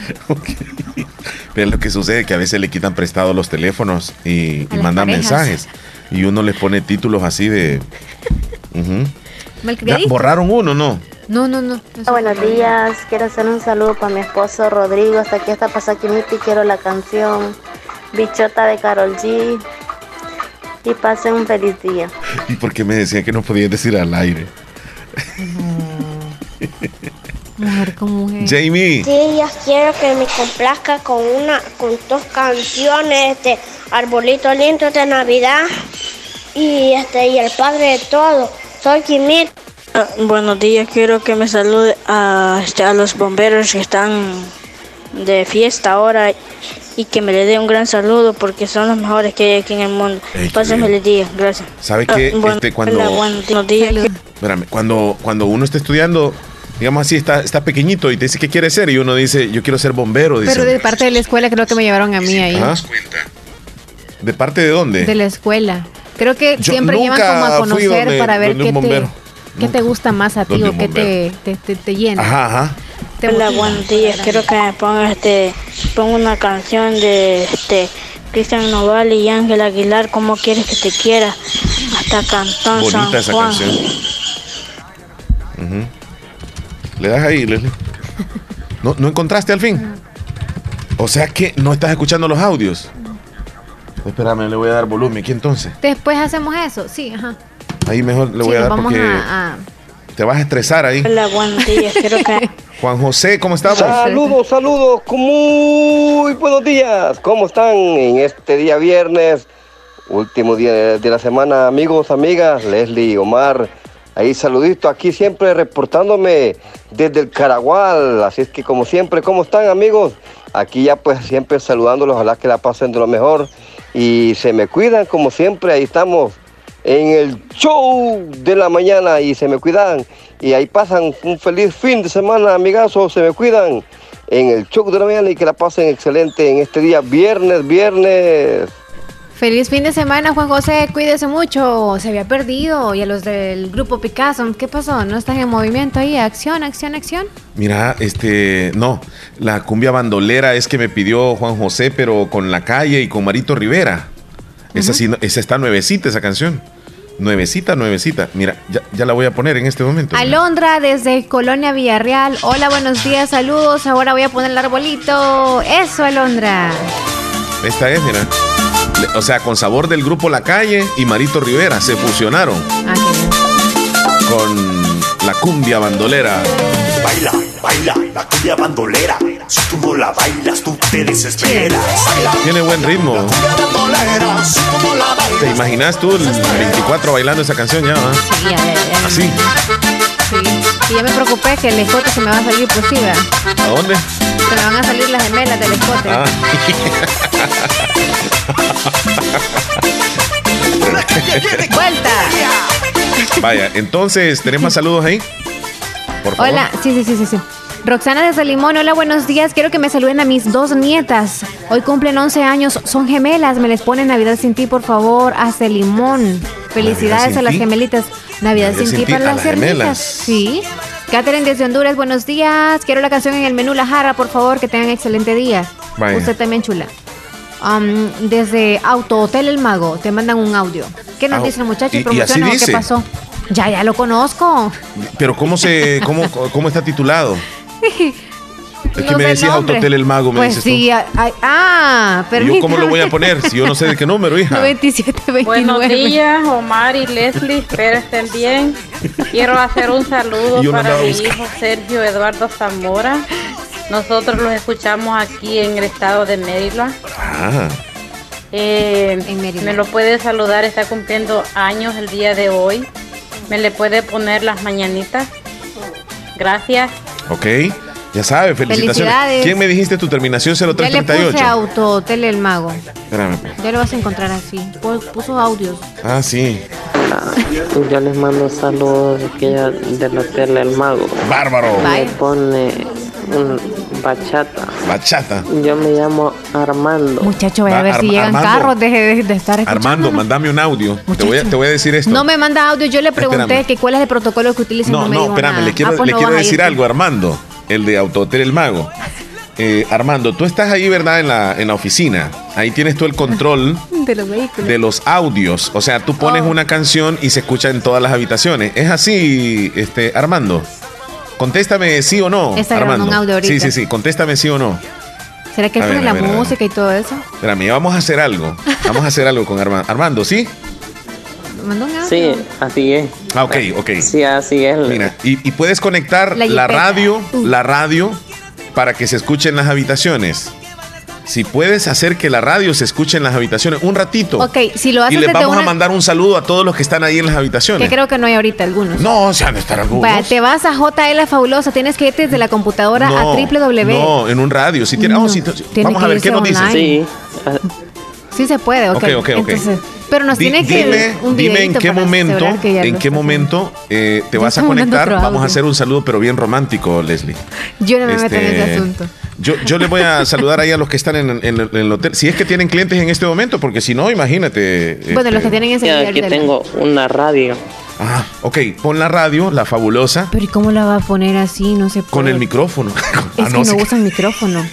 Pero lo que sucede que a veces le quitan prestados los teléfonos y, mandan parejas. mensajes. Y uno les pone títulos así de. Ya, borraron uno, ¿no? No, no, no. Buenos días, quiero hacer un saludo para mi esposo Rodrigo, hasta aquí está Pasaquiniti, quiero la canción Bichota de Carol G. Y pasen un feliz día. ¿Y por qué me decían que no podías decir al aire? Mujer con mujer. Jamie. Sí, ya quiero que me complazca con una, con dos canciones de Arbolito Lindo de Navidad y este y el padre de todo. Soy Kimit. Ah, buenos días, quiero que me salude a, este, a los bomberos que están de fiesta ahora y que me le dé un gran saludo porque son los mejores que hay aquí en el mundo. Ey, qué Pasen bien. feliz día, gracias. ¿Sabe qué? Ah, bueno, Este, cuando- hola, buenos días. Espérame, cuando, cuando uno está estudiando, digamos así, está, está pequeñito y te dice qué quiere ser, y uno dice, yo quiero ser bombero. Dice, Pero de parte de la escuela creo que me llevaron a mí ahí. Ajá. ¿De parte de dónde? De la escuela. Creo que Yo siempre llevan como a conocer donde- para ver qué te, qué te gusta más a ti o qué te, te, te, te llena. Ajá, ajá. Te Hola, motiva. buenos días. Quiero que me ponga este, ponga una canción de este Cristian Noval y Ángel Aguilar. ¿Cómo quieres que te quiera? Hasta Cantón Bonita San esa Juan. canción. Ujú. ¿Le das ahí, Leslie? ¿No, ¿No encontraste al fin? O sea que no estás escuchando los audios. Espérame, le voy a dar volumen. ¿Qué entonces? Después hacemos eso, sí, ajá. Ahí mejor le voy Sí, a dar vamos porque a- a- te vas a estresar ahí. Hola, buenos días. Quiero que Juan José, ¿cómo estamos? Saludos, saludos, muy buenos días. ¿Cómo están en este día viernes? Último día de, de la semana, amigos, amigas, Leslie, Omar. Ahí saludito, aquí siempre reportándome desde el Caragual. Así es que como siempre, ¿cómo están amigos? Aquí ya pues siempre saludándolos, ojalá que la pasen de lo mejor. Y se me cuidan como siempre, ahí estamos en el show de la mañana y se me cuidan. Y ahí pasan un feliz fin de semana, amigazos, se me cuidan en el show de la mañana y que la pasen excelente en este día, viernes, viernes. Feliz fin de semana, Juan José. Cuídese mucho. Se había perdido. Y a los del grupo Picasso, ¿qué pasó? ¿No están en movimiento ahí? Acción, acción, acción. Mira, este, no, la cumbia bandolera es que me pidió Juan José, pero con la calle y con Marito Rivera. Esa sí, esa está nuevecita, esa canción. Nuevecita, nuevecita. Mira, ya, ya la voy a poner en este momento. Alondra desde Colonia Villarreal. Hola, buenos días, saludos. Ahora voy a poner el arbolito. Eso, Alondra. Esta es, mira. O sea, con sabor del grupo La Calle y Marito Rivera se fusionaron con la cumbia bandolera. Baila, baila, la cumbia bandolera. Si tú no la bailas, tú te desesperas. Baila, Tiene buen ritmo. bandolera. Si tú no la bailas. ¿Te imaginas tú el 24 bailando esa canción ya? va? Sí, ya, ya, ya. Así. Sí. Y ya me preocupé que el escote se me va a salir pues sí, ¿verdad? ¿A dónde? Se me van a salir las gemelas del escote. Ah. ¡Vuelta! Vaya, entonces, ¿tenemos más saludos ahí? Por favor. Hola, sí, sí, sí, sí, sí. Roxana desde Limón, hola, buenos días. Quiero que me saluden a mis dos nietas. Hoy cumplen 11 años, son gemelas. Me les ponen Navidad sin ti, por favor, hasta Limón. Felicidades a las ti. gemelitas. Navidad, sin, ti para a las las hermanitas. gemelas. Sí. Catherine desde Honduras, buenos días. Quiero la canción en el menú La Jarra, por favor, que tengan excelente día. Vaya. Usted también, chula. Um, desde Auto Hotel El Mago, te mandan un audio. ¿Qué nos Ah, dice el muchacho? y- y así ¿Promociona o dice. ¿Qué pasó? Ya, ya lo conozco. Pero ¿cómo se, cómo, cómo está titulado? Es que No me decías. Autotel el Mago, me Pues dices sí, ah, ay, ah. ¿Y yo cómo lo voy a poner si yo no sé de qué número, hija? 97, Buenos 29. días, Omar y Leslie, espero estén bien. Quiero hacer un saludo para mi hijo Sergio Eduardo Zamora. Nosotros los escuchamos aquí en el estado de Maryland. Ah, Eh, me lo puede saludar, está cumpliendo años el día de hoy. Me le puede poner las mañanitas. Gracias. ok. Ya sabe, felicitaciones. Felicidades. ¿Quién me dijiste tu terminación Ya le puse 0338? Auto Hotel El Mago. Espérame. pues. Ya lo vas a encontrar así. Pu- Puso audios. Ah, sí. Yo les mando saludos de del Hotel El Mago. Bárbaro. Me pone un bachata. Bachata. Yo me llamo Armando. Muchacho, vaya a Va, ver si llegan Armando. carros. Deje de, de estar escuchando. Armando, mandame un audio. Te voy, a, te voy a decir esto. No me manda audio. Yo le pregunté Espérame. que cuál es el protocolo que utilizan. No, No, me no, dijo espérame, nada. le quiero, Ah, pues le no quiero decir algo, Armando, el de Autohotel El Mago. Eh, Armando, tú estás ahí, ¿verdad? En la, en la oficina. Ahí tienes tú el control De los vehículos. de los audios. O sea, tú pones Oh. una canción y se escucha en todas las habitaciones. ¿Es así, este, Armando? Contéstame sí o no. Está grabando Armando. un audio ahorita. Sí, sí, sí. Contéstame sí o no. ¿Será que él pone la ver, música y todo eso? Espérame, vamos a hacer algo. Vamos a hacer algo con Armando. Armando, ¿sí? Mandó un audio. Sí, así es. Ah, ok, ok. Sí, así es. Mira, y, y puedes conectar La la, radio, Uh. la radio, para que se escuche en las habitaciones. Si puedes hacer que la radio se escuche en las habitaciones un ratito. Ok, si lo y haces les desde vamos una... a mandar un saludo a todos los que están ahí en las Que habitaciones. creo que no hay ahorita algunos. No, se han de estar algunos. Vaya, te vas a JL Fabulosa. Tienes que irte desde la computadora a www. no, en un radio. Si tiene, No, oh, sí, tiene vamos que a ver qué nos dice. online. Sí se puede, ok. Ok, ok, ok. Entonces, pero nos Di- tiene que dime, un dime en qué momento, que en qué momento eh, te vas a conectar. Vamos a hacer un saludo, pero bien romántico, Leslie. Yo no me meto en Este, ese asunto. Yo, yo les voy a saludar ahí a los que están en, en- en el hotel. Si es que tienen clientes en este momento, porque si no, imagínate. Bueno, este, los que tienen ese Ya, aquí tengo una radio. Ah, ok, pon la radio, la fabulosa, Pero ¿y cómo la va a poner así? No se puede. con el micrófono. Es Ah, que no, usa el micrófono.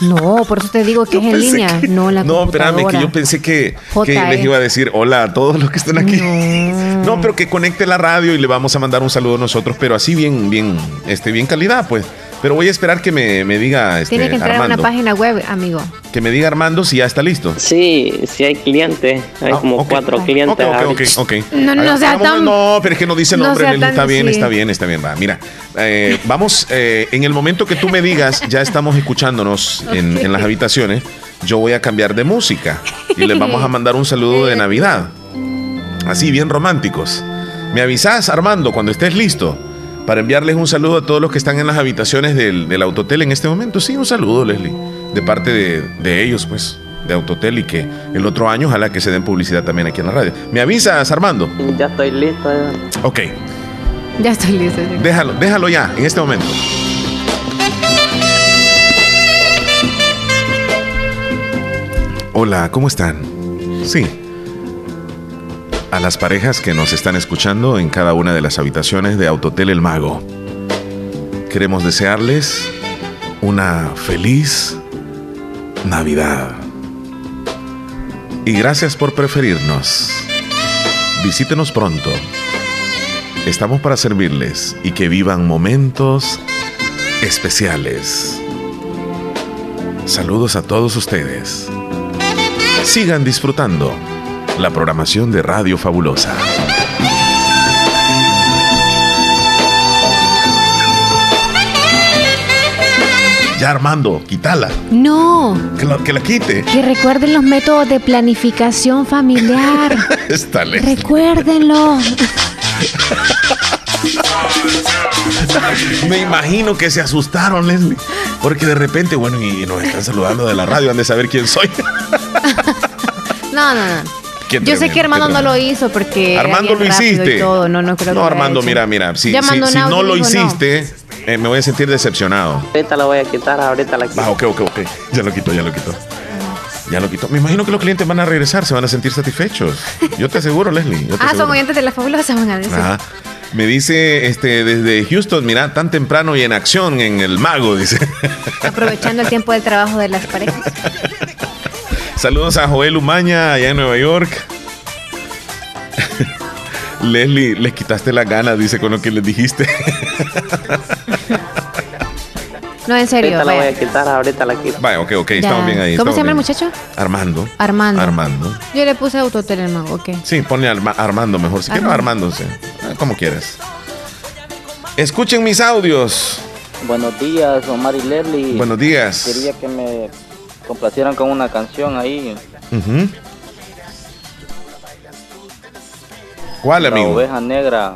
No, por eso te digo que es en línea, que- no la No, espérame, que yo pensé que, que les iba a decir hola a todos los que están aquí. No. pero que conecte la radio y le vamos a mandar un saludo nosotros, pero así bien, bien, este, bien calidad, pues. Pero voy a esperar que me, me diga este, Tiene que entrar a una Armando. página web, amigo. Que me diga Armando si ya está listo. Sí, sí hay clientes. Hay como cuatro clientes. Ah, Ok, ok, ok, ok. No, no sea hagamos- tan- No, pero es que no dice no nombre, Leslie. tan- Está bien, sí. está bien, está bien. Va, mira, eh, vamos, eh, en el momento que tú me digas, ya estamos escuchándonos en, en las habitaciones, yo voy a cambiar de música y les vamos a mandar un saludo de Navidad. Así, bien románticos. Me avisas, Armando, cuando estés listo, para enviarles un saludo a todos los que están en las habitaciones del, del Autotel en este momento. Sí, un saludo, Leslie, de parte de, de ellos, pues, de Autotel y que el otro año ojalá que se den publicidad también aquí en la radio. ¿Me avisas, Armando? Ya estoy listo. ya. Ok, Ya estoy listo. déjalo, déjalo ya, en este momento. Hola, ¿cómo están? Sí. A las parejas que nos están escuchando en cada una de las habitaciones de Autotel El Mago, queremos desearles una feliz Navidad. Y gracias por preferirnos. Visítenos pronto. Estamos para servirles y que vivan momentos especiales. Saludos a todos ustedes. Sigan disfrutando la programación de Radio Fabulosa. Ya Armando, quítala. No, Que la, que la quite. que recuerden los métodos de planificación familiar. Está lejos. Recuérdenlo. Me imagino que se asustaron, Leslie. Porque de repente, bueno, y nos están saludando de la radio, han de saber quién soy. No, no, no. Qué Yo sé que Armando no lo hizo porque. Armando lo hiciste. todo. No, no creo que No, haya Armando, mira, mira. Si, no lo no. hiciste, eh, me voy a sentir decepcionado. Ahorita la voy a quitar, ahorita la quito. Ah, ok, ok, ok. Ya lo quito, ya lo quito. Ya lo quito. Me imagino que los clientes van a regresar, se van a sentir satisfechos. Yo te aseguro, Leslie. yo te Ah, son aseguro. oyentes de la fabulosa, van a decir. Ajá. Me dice este desde Houston, mira, tan temprano y en acción en el mago, dice. Aprovechando el tiempo del trabajo de las parejas. Saludos a Joel Umaña allá en Nueva York. Leslie, les quitaste las ganas, dice con lo que les dijiste. No, en serio. Ahorita la voy a quitar, ahorita la quito. Vaya, ok, ok, Ya. estamos bien ahí. ¿Cómo se llama el muchacho? Armando. Armando. Armando. Yo le puse autotel el mago, ok. Sí, ponle Arma- Armando mejor. Si quieres, Armando. Armando, sí. Ah, Como quieras. Escuchen mis audios. Buenos días, Omar y Leslie. Buenos días. Quería que me complacieran con una canción ahí. ¿Cuál, La amigo? oveja negra.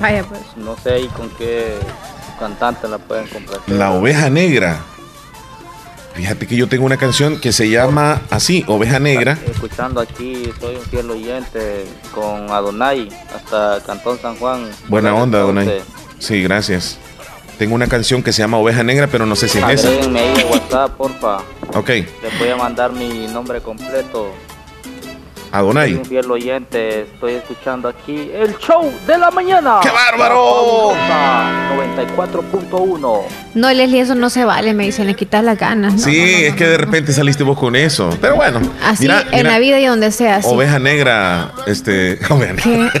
Vaya, pues. No sé ahí con qué cantante la pueden complacer. La oveja negra. Fíjate que yo tengo una canción que se llama así, Oveja Negra. Escuchando aquí, soy un fiel oyente con Adonai hasta Cantón San Juan. Buena onda. Entonces, Sí, gracias. Tengo una canción que se llama Oveja Negra, pero no sé si es esa. Agréguenme ahí WhatsApp, porfa. Ok, Les voy a mandar mi nombre completo. Soy Adonai. un fiel oyente, estoy escuchando aquí el show de la mañana. ¡Qué bárbaro! La fabulosa 94.1. No, Leslie, eso no se vale, me dicen, le quitas las ganas. ¿no? Sí, es que de repente saliste vos con eso. Pero bueno. Así mira, en mira, la vida y donde sea. sí. Oveja Negra, este, Oveja Negra.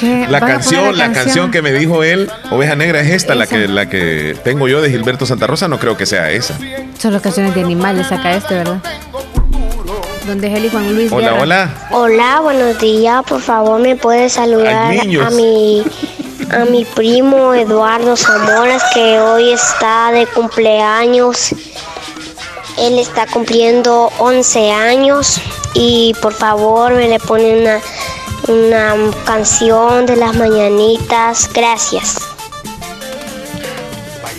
¿Qué? La ¿Van a canción, la canción que me dijo él, Oveja Negra es esta, la que, la que tengo yo de Gilberto Santa Rosa, no creo que sea esa. Son las canciones de animales, acá este, ¿verdad? Juan Luis Hola, Guerra. hola. Hola, buenos días. Por favor, me puede saludar a mi a mi primo Eduardo Zamoras que hoy está de cumpleaños. Él está cumpliendo 11 años y por favor me le pone una una canción de las mañanitas. Gracias.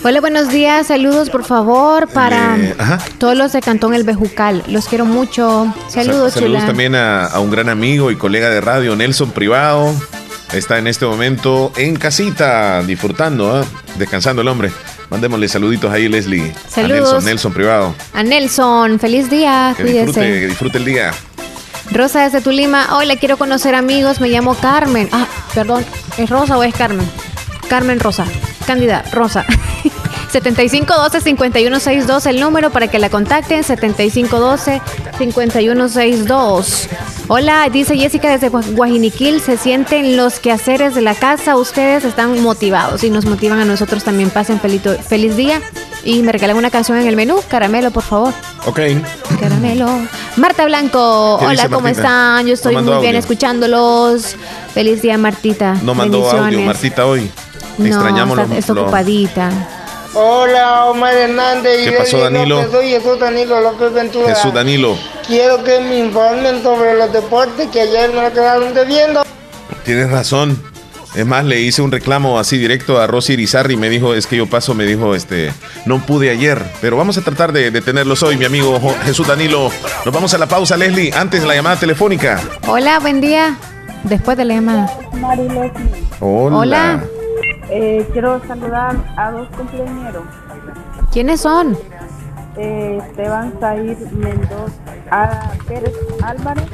Hola, buenos días. Saludos, por favor, para Eh, todos los de Cantón El Bejucal. Los quiero mucho. Saludos, Sa- Saludos chula. también a, a un gran amigo y colega de radio, Nelson Privado. Está en este momento en casita, disfrutando, ¿ah? descansando el hombre. Mandémosle saluditos ahí, Leslie. A Saludos. Nelson, Nelson Privado. A Nelson, feliz día. Que disfrute, que disfrute el día. Rosa desde Tulima. Hola, quiero conocer amigos. Me llamo Carmen. Ah, perdón. ¿Es Rosa o es Carmen? Carmen Rosa. Cándida, Rosa. 7512-5162 el número para que la contacten. 7512-5162. Hola, dice Jessica desde Guajiniquil. Se sienten los quehaceres de la casa. Ustedes están motivados y nos motivan a nosotros también. Pasen feliz, feliz día. Y me regalan una canción en el menú. Caramelo, por favor. Ok. Caramelo. Marta Blanco. Hola, ¿cómo están? Yo estoy muy bien escuchándolos. Feliz día, Martita. No mandó audio, Martita, hoy. No, Extrañamos está, ocupadita. Hola, Omar Hernández. ¿Qué pasó, Danilo? Soy Jesús Danilo López Ventura. Jesús Danilo. Quiero que me informen sobre los deportes que ayer me quedaron debiendo. Tienes razón. Es más, le hice un reclamo así directo a Rosy Irizarri. Me dijo, es que yo paso, me dijo, este, no pude ayer. Pero vamos a tratar de, de tenerlos hoy, mi amigo Jesús Danilo. Nos vamos a la pausa, Leslie. Antes la llamada telefónica. Hola, buen día. Después de la llamada. Hola. Hola. Eh, quiero saludar a dos cumpleaños. ¿Quiénes son? Eh, Esteban Zair Mendoza, a Pérez Álvarez.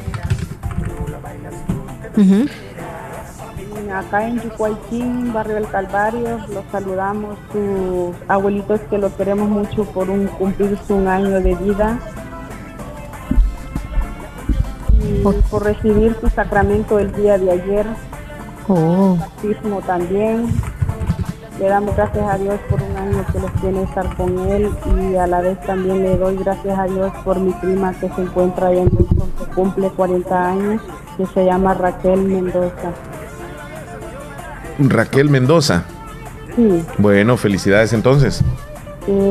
Acá en Yucuayquín, barrio del Calvario, los saludamos, sus abuelitos que los queremos mucho por un cumplirse un año de vida y por recibir su sacramento el día de ayer. Oh. también. Le damos gracias a Dios por un año que los tiene estar con él y a la vez también le doy gracias a Dios por mi prima que se encuentra ahí en Houston, que cumple 40 años, que se llama Raquel Mendoza. Raquel Mendoza. Sí. Bueno, felicidades entonces.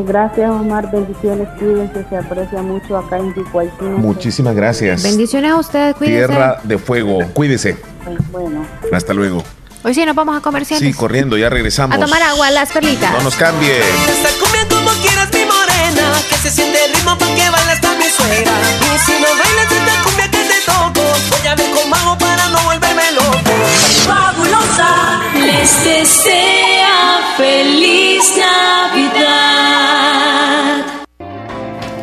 gracias Omar, bendiciones, cuídense, se aprecia mucho acá en Ticuayquín. Muchísimas gracias. Bendiciones a ustedes, cuídense. Tierra de fuego, cuídese. Bueno. Hasta luego. Hoy sí nos vamos a comerciales. Sí, corriendo, ya regresamos. A tomar agua, las perlitas. No nos cambie. Esta cumbia como quieras, mi morena. Que se siente el ritmo pa' que baila hasta mi suegra. Y si no bailas esta cumbia que te toco, voy a ver cómo hago para no volverme loco. Fabulosa, les desea feliz Navidad.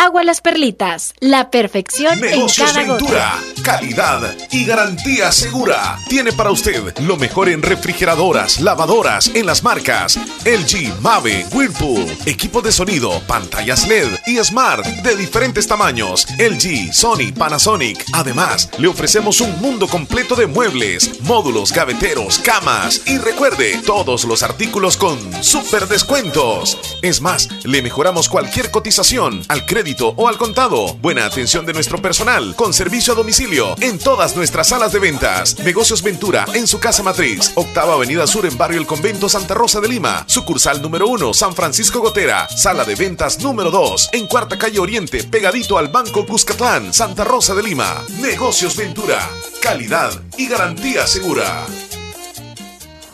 agua las perlitas. La perfección Negocios en cada Ventura, gota. calidad y garantía segura. Tiene para usted lo mejor en refrigeradoras, lavadoras, en las marcas LG, Mave, Whirlpool, equipo de sonido, pantallas LED y Smart de diferentes tamaños. LG, Sony, Panasonic. Además, le ofrecemos un mundo completo de muebles, módulos, gaveteros, camas y recuerde, todos los artículos con super descuentos. Es más, le mejoramos cualquier cotización al crédito o al contado. Buena atención de nuestro personal con servicio a domicilio en todas nuestras salas de ventas. Negocios Ventura en su casa matriz. Octava Avenida Sur en Barrio El Convento Santa Rosa de Lima. Sucursal número 1 San Francisco Gotera. Sala de ventas número 2 en Cuarta Calle Oriente pegadito al Banco Cuscatlán Santa Rosa de Lima. Negocios Ventura. Calidad y garantía segura.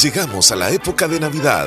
Llegamos a la época de Navidad.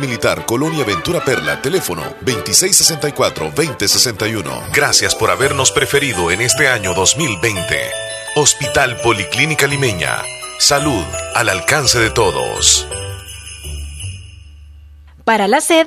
Militar Colonia Ventura Perla, teléfono 2664-2061. Gracias por habernos preferido en este año 2020. Hospital Policlínica Limeña. Salud al alcance de todos. Para la sed,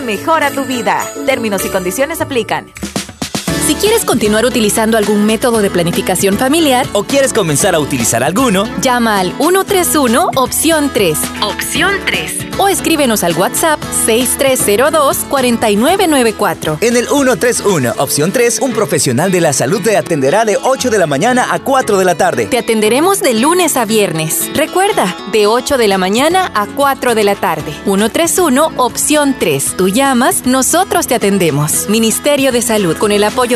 mejora tu vida. Términos y condiciones aplican. Si quieres continuar utilizando algún método de planificación familiar o quieres comenzar a utilizar alguno, llama al 131 opción 3. Opción 3. O escríbenos al WhatsApp 6302-4994. En el 131 opción 3, un profesional de la salud te atenderá de 8 de la mañana a 4 de la tarde. Te atenderemos de lunes a viernes. Recuerda, de 8 de la mañana a 4 de la tarde. 131 opción 3. Tú llamas, nosotros te atendemos. Ministerio de Salud con el apoyo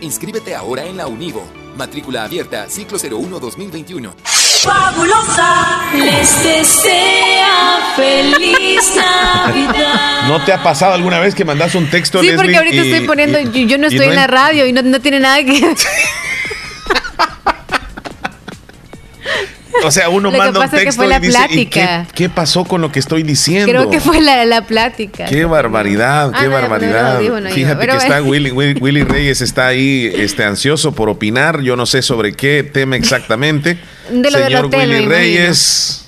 Inscríbete ahora en la Univo. Matrícula abierta, ciclo 01-2021. Fabulosa les desea feliz Navidad. ¿No te ha pasado alguna vez que mandas un texto, Sí, Leslie, porque ahorita y- estoy poniendo, y- yo, no estoy en la radio y no, no tiene nada que O sea, uno manda un es que texto fue la y dice, ¿y qué, pasó con lo que estoy diciendo? Creo que fue la, la plática. Qué barbaridad, Ah, qué no, no, barbaridad. no, digo, no, yo, Fíjate pero que está. Willy, Willy, Willy Reyes está ahí este, ansioso por opinar. Yo no sé sobre qué tema exactamente. De lo del Señor hotel, Willy. Reyes,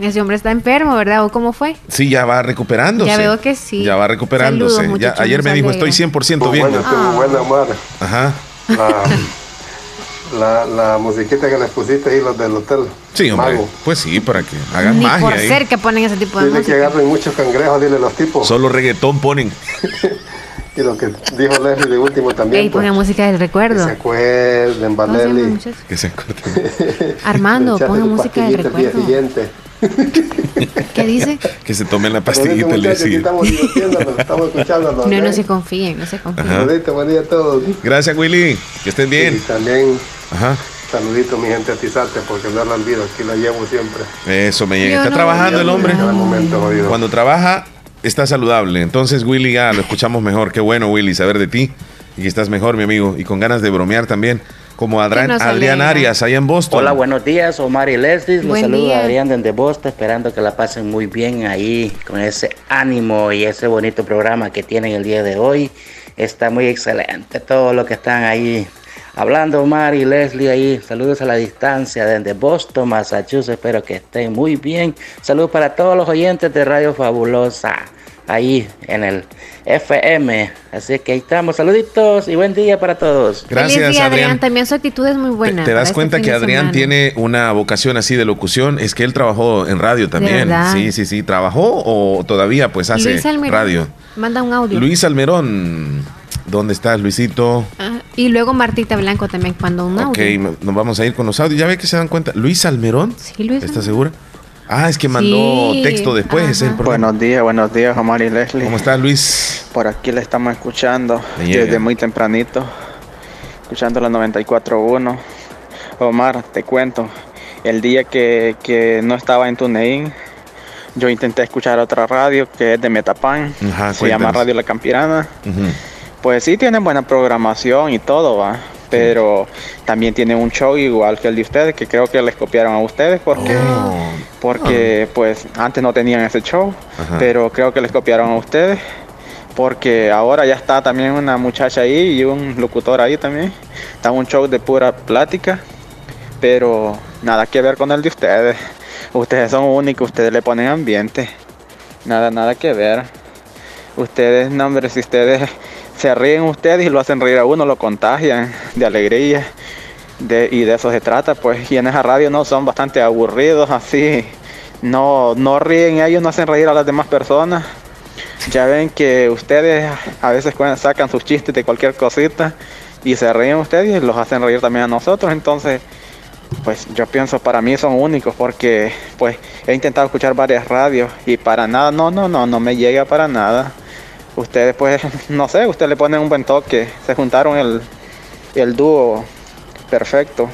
Ese hombre está enfermo, ¿verdad? ¿O cómo fue? sí, ya va recuperándose. Ya veo que sí. Ya va recuperándose. Saludos, Ya- muchachos, ayer me dijo, estoy 100% bien. Buena, estuvo buena. Ajá. La, la, la musiquita que les pusiste ahí, los del hotel. Sí, hombre. Mago. Pues sí, para que hagan Ni magia por ahí. ser que ponen ese tipo de Dile que música. agarren muchos cangrejos, dile los tipos. Solo reggaetón ponen. Y lo que dijo Leslie de último también. Ey, pongan pues, música del recuerdo. se acuerden, ¿Cómo se muchachos? Que se corte. Armando, pongan música del pastillita el día recuerdo. siguiente. ¿Qué dice? Que se tomen la Saludito, pastillita aquí siguiente. estamos divirtiéndonos, estamos escuchándonos. No, no se confíen, no se confíen. Ajá. Buen día a todos. Gracias, Willy. Que estén bien. Y también Ajá. saludito mi gente a Tizate, porque no la olvido, aquí la llevo siempre. Eso me llega. Yo Está no trabajando el hombre. cada momento. Cuando trabaja, está saludable. Entonces, Willy, ya lo escuchamos mejor. Qué bueno, Willy, saber de ti. Y que estás mejor, mi amigo. Y con ganas de bromear también. Como Adrián. Arias, allá en Boston. Hola, buenos días, Omar y Leslie. Los Buen saludo día. a Adrián desde Boston, esperando que la pasen muy bien ahí, con ese ánimo y ese bonito programa que tienen el día de hoy. Está muy excelente todo lo que están ahí hablando, Omar y Leslie ahí. Saludos a la distancia desde Boston, Massachusetts. Espero que estén muy bien. Saludos para todos los oyentes de Radio Fabulosa, ahí en el FM. Así que ahí estamos. Saluditos y buen día para todos. Gracias, Feliz día, Adrián. También su actitud es muy buena. ¿Te das este cuenta que Adrián semana. tiene una vocación así de locución? Es que él trabajó en radio también. verdad? Sí, sí, sí. ¿Trabajó o todavía pues hace Luis radio? Manda un audio. Luis Almerón. ¿Dónde estás, Luisito? Ah, y luego Martita Blanco también manda un Ok, audio. me- nos vamos a ir con los audios. ¿Ya ve que se dan cuenta? ¿Luis Almerón? Sí, Luis ¿Estás segura? Ah, es que mandó Sí, texto después. el. Buenos días, buenos días, Omar y Leslie. ¿Cómo estás, Luis? Por aquí le estamos escuchando desde muy tempranito, escuchando la 94.1. Omar, te cuento, El día que, que no estaba en TuneIn, yo intenté escuchar otra radio que es de Metapan, se llama Radio La Campirana. Pues sí tienen buena programación y todo, va. Pero también tienen un show igual que el de ustedes, que creo que les copiaron a ustedes porque, oh. porque pues antes no tenían ese show, pero creo que les copiaron a ustedes porque ahora ya está también una muchacha ahí y un locutor ahí también. Está un show de pura plática, pero nada que ver con el de ustedes. Ustedes son únicos, ustedes le ponen ambiente. Nada, nada que ver. Ustedes, no, hombre, si ustedes se ríen ustedes y lo hacen reír a uno, lo contagian de alegría. De, y de eso se trata, pues. Y en esa radio no son bastante aburridos, así. No, no ríen ellos, no hacen reír a las demás personas. Ya ven que ustedes a veces sacan sus chistes de cualquier cosita y se ríen ustedes y los hacen reír también a nosotros. Entonces, pues yo pienso para mí son únicos porque pues he intentado escuchar varias radios y para nada, no, no, no, no me llega para nada. Ustedes pues, no sé, ustedes le ponen un buen toque, se juntaron el, el dúo perfecto.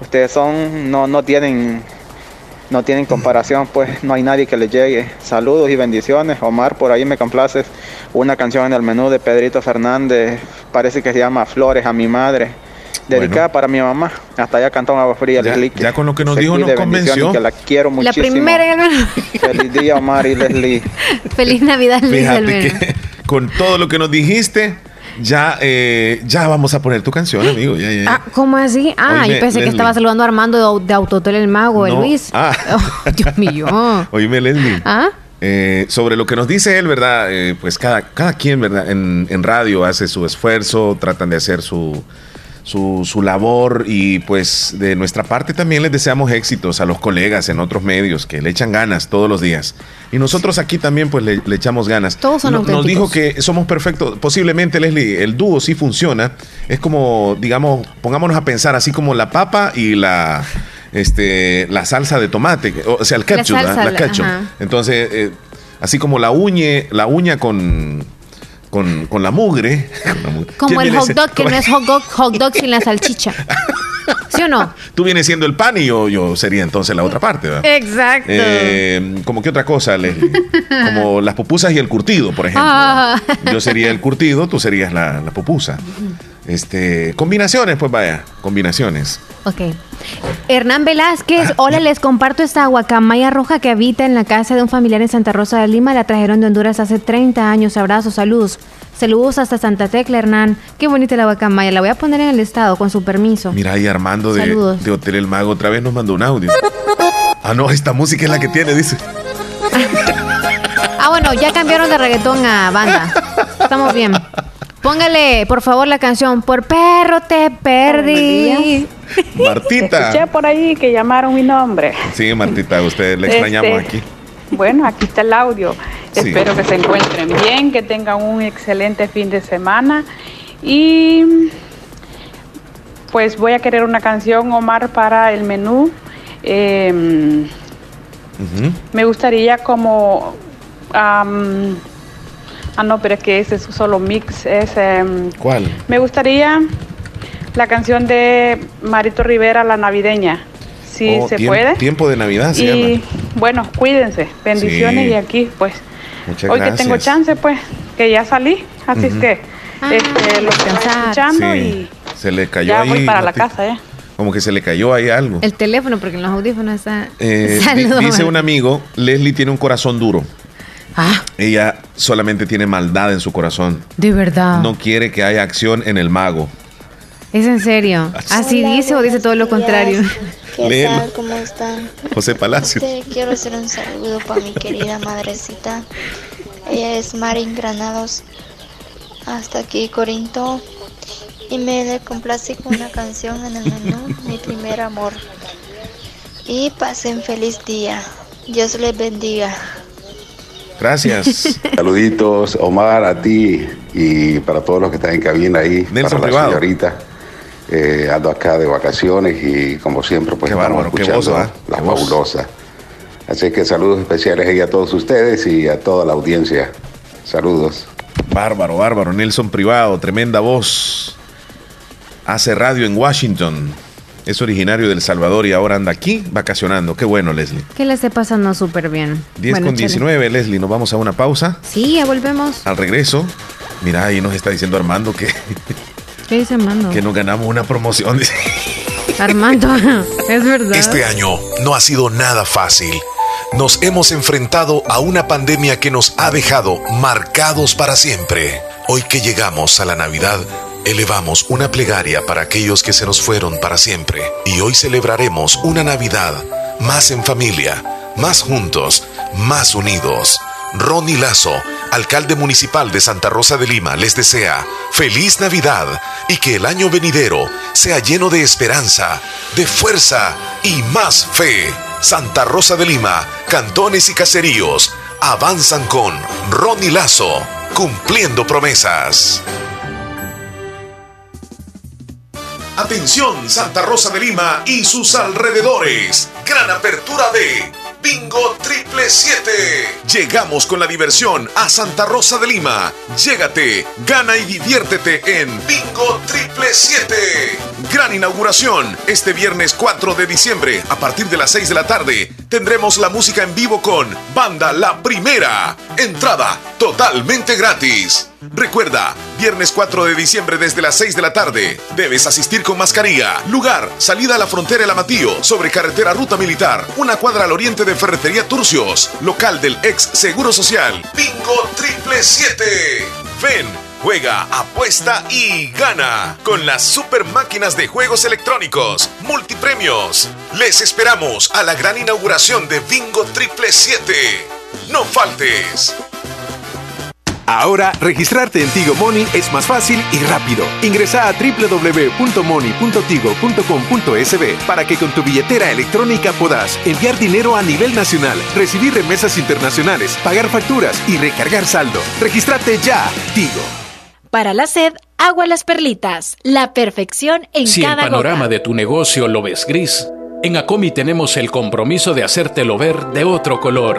Ustedes son, no, no tienen no tienen comparación, pues no hay nadie que le llegue. Saludos y bendiciones. Omar, por ahí me complaces una canción en el menú de Pedrito Fernández, parece que se llama Flores a mi madre dedicada para mi mamá. Hasta allá cantó Agua Fría. Ya, Leslie, ya con lo que nos dijo nos convenció. Que la quiero muchísimo. La primera Feliz día, Omar y Leslie. Feliz Navidad, Fíjate que con todo lo que nos dijiste, ya, eh, ya vamos a poner tu canción, amigo. Ya, ya, Ah, ¿Cómo así? Ah, yo pensé que estaba saludando a Armando de, Autotel el Mago, no. Luis. Ah. Oh, Dios mío. Oíme, Leslie. Ah. Eh, sobre lo que nos dice él, ¿verdad? Eh, pues cada, cada quien, ¿verdad? En, en radio hace su esfuerzo, tratan de hacer su, su, su, labor y pues de nuestra parte también les deseamos éxitos a los colegas en otros medios que le echan ganas todos los días. Y nosotros aquí también pues le, le echamos ganas. Todos son no, Nos dijo que somos perfectos. Posiblemente, Leslie, el dúo sí funciona. Es como, digamos, pongámonos a pensar así como la papa y la este la salsa de tomate, o sea, el ketchup, la, salsa, la, la ketchup. Entonces, eh, así como la uñe, la uña con con, con la mugre. Como el hot dog, que no es hot dog, hot dog sin la salchicha. ¿Sí o no? Tú vienes siendo el pan y yo, yo sería entonces la otra parte, ¿verdad? Exacto. Eh, como que otra cosa, Leslie. Como las pupusas y el curtido, por ejemplo. Ah. Yo sería el curtido, tú serías la, la pupusa. Este, combinaciones, pues vaya, combinaciones. Ok. Hernán Velázquez, hola, les comparto esta guacamaya roja que habita en la casa de un familiar en Santa Rosa de Lima. La trajeron de Honduras hace 30 años. Abrazos, saludos. Saludos hasta Santa Tecla, Hernán. Qué bonita la guacamaya. La voy a poner en el estado, con su permiso. Mira ahí Armando de, de, Hotel El Mago otra vez nos mandó un audio. Ah, no, esta música es la que tiene, dice. ah, bueno, ya cambiaron de reggaetón a banda. Estamos bien. Póngale, por favor, la canción Por perro te perdí. Martita. Escuché por ahí que llamaron mi nombre. Sí, Martita, usted le extrañamos Este, aquí. Bueno, aquí está el audio. Sí. Espero que se encuentren bien, que tengan un excelente fin de semana. Y pues voy a querer una canción, Omar, para el menú. Eh, Me gustaría como... ah, no, pero es que ese es solo mix. Es, em, ¿Cuál? me gustaría la canción de Marito Rivera, La Navideña. Si Oh, se tiemp- puede. Tiempo de Navidad se y llama. bueno, cuídense. Bendiciones Sí. y aquí, pues, Muchas hoy que gracias. tengo chance, pues, que ya salí. Así Ujú. es que este, lo estoy escuchando Sí, y se le cayó ya ahí. voy para la Martita. casa, ¿eh? Como que se le cayó ahí algo. El teléfono, porque en los audífonos está. Eh, dice un amigo, Leslie tiene un corazón duro. Ah, Ella solamente tiene maldad en su corazón. de verdad. No quiere que haya acción en el mago. Es en serio. ¿Así dice o dice todo lo contrario? ¿Qué Léelo. tal? ¿Cómo están? José Palacio. Te quiero hacer un saludo para mi querida madrecita. Ella es Marin Granados. Hasta aquí, Corinto. Y me le complace con una canción en el menú, Mi primer amor. Y pasen feliz día. Dios les bendiga. Gracias. Saluditos, Omar, a ti y para todos los que están en cabina ahí. Nelson para Privado. la señorita. Eh, ando acá de vacaciones y como siempre, pues Qué estamos bárbaro, qué escuchando voz, ¿ah? la fabulosa. Así que saludos especiales ahí a todos ustedes y a toda la audiencia. Saludos. Bárbaro, bárbaro. Nelson Privado, tremenda voz. Hace radio en Washington. Es originario del Salvador y ahora anda aquí vacacionando. Qué bueno, Leslie. Que le esté pasando súper bien. 10 con 19, Leslie. Nos vamos a una pausa. Sí, ya volvemos. Al regreso, mira, ahí nos está diciendo Armando que. ¿Qué dice Armando? Que nos ganamos una promoción. Armando, es verdad. Este año no ha sido nada fácil. Nos hemos enfrentado a una pandemia que nos ha dejado marcados para siempre. Hoy que llegamos a la Navidad, elevamos una plegaria para aquellos que se nos fueron para siempre. Y hoy celebraremos una Navidad más en familia, más juntos, más unidos. Ronnie Lazo, alcalde municipal de Santa Rosa de Lima, les desea feliz Navidad y que el año venidero sea lleno de esperanza, de fuerza y más fe. Santa Rosa de Lima, cantones y caseríos avanzan con Ronnie Lazo, cumpliendo promesas. Atención Santa Rosa de Lima y sus alrededores. Gran apertura de Bingo Triple 7. Llegamos con la diversión a Santa Rosa de Lima. Llégate, gana y diviértete en Bingo Triple 7. Gran inauguración este viernes 4 de diciembre a partir de las 6 de la tarde. Tendremos la música en vivo con Banda La Primera. Entrada totalmente gratis. Recuerda, viernes 4 de diciembre desde las 6 de la tarde. Debes asistir con mascarilla. Lugar, salida a la frontera El Amatillo, sobre carretera Ruta Militar, una cuadra al oriente de Ferretería Turcios, local del ex Seguro Social. Bingo Triple 7. Ven, juega, apuesta y gana con las super máquinas de juegos electrónicos, multipremios. Les esperamos a la gran inauguración de Bingo Triple 7. No faltes. Ahora, registrarte en Tigo Money es más fácil y rápido. Ingresa a www.money.tigo.com.sb para que con tu billetera electrónica puedas enviar dinero a nivel nacional, recibir remesas internacionales, pagar facturas y recargar saldo. Regístrate ya, Tigo. Para la sed, agua las perlitas. La perfección en si cada el panorama gota. de tu negocio lo ves gris, en Acomi tenemos el compromiso de hacértelo ver de otro color.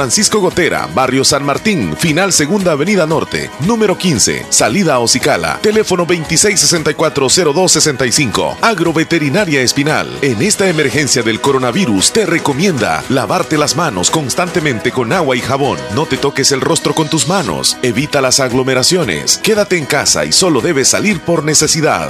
Gotera, Barrio San Martín, final Segunda Avenida Norte, número 15, salida a Ocicala, teléfono 2664-0265, Agroveterinaria Espinal. En esta emergencia del coronavirus te recomienda lavarte las manos constantemente con agua y jabón. No te toques el rostro con tus manos. Evita las aglomeraciones. Quédate en casa y solo debes salir por necesidad.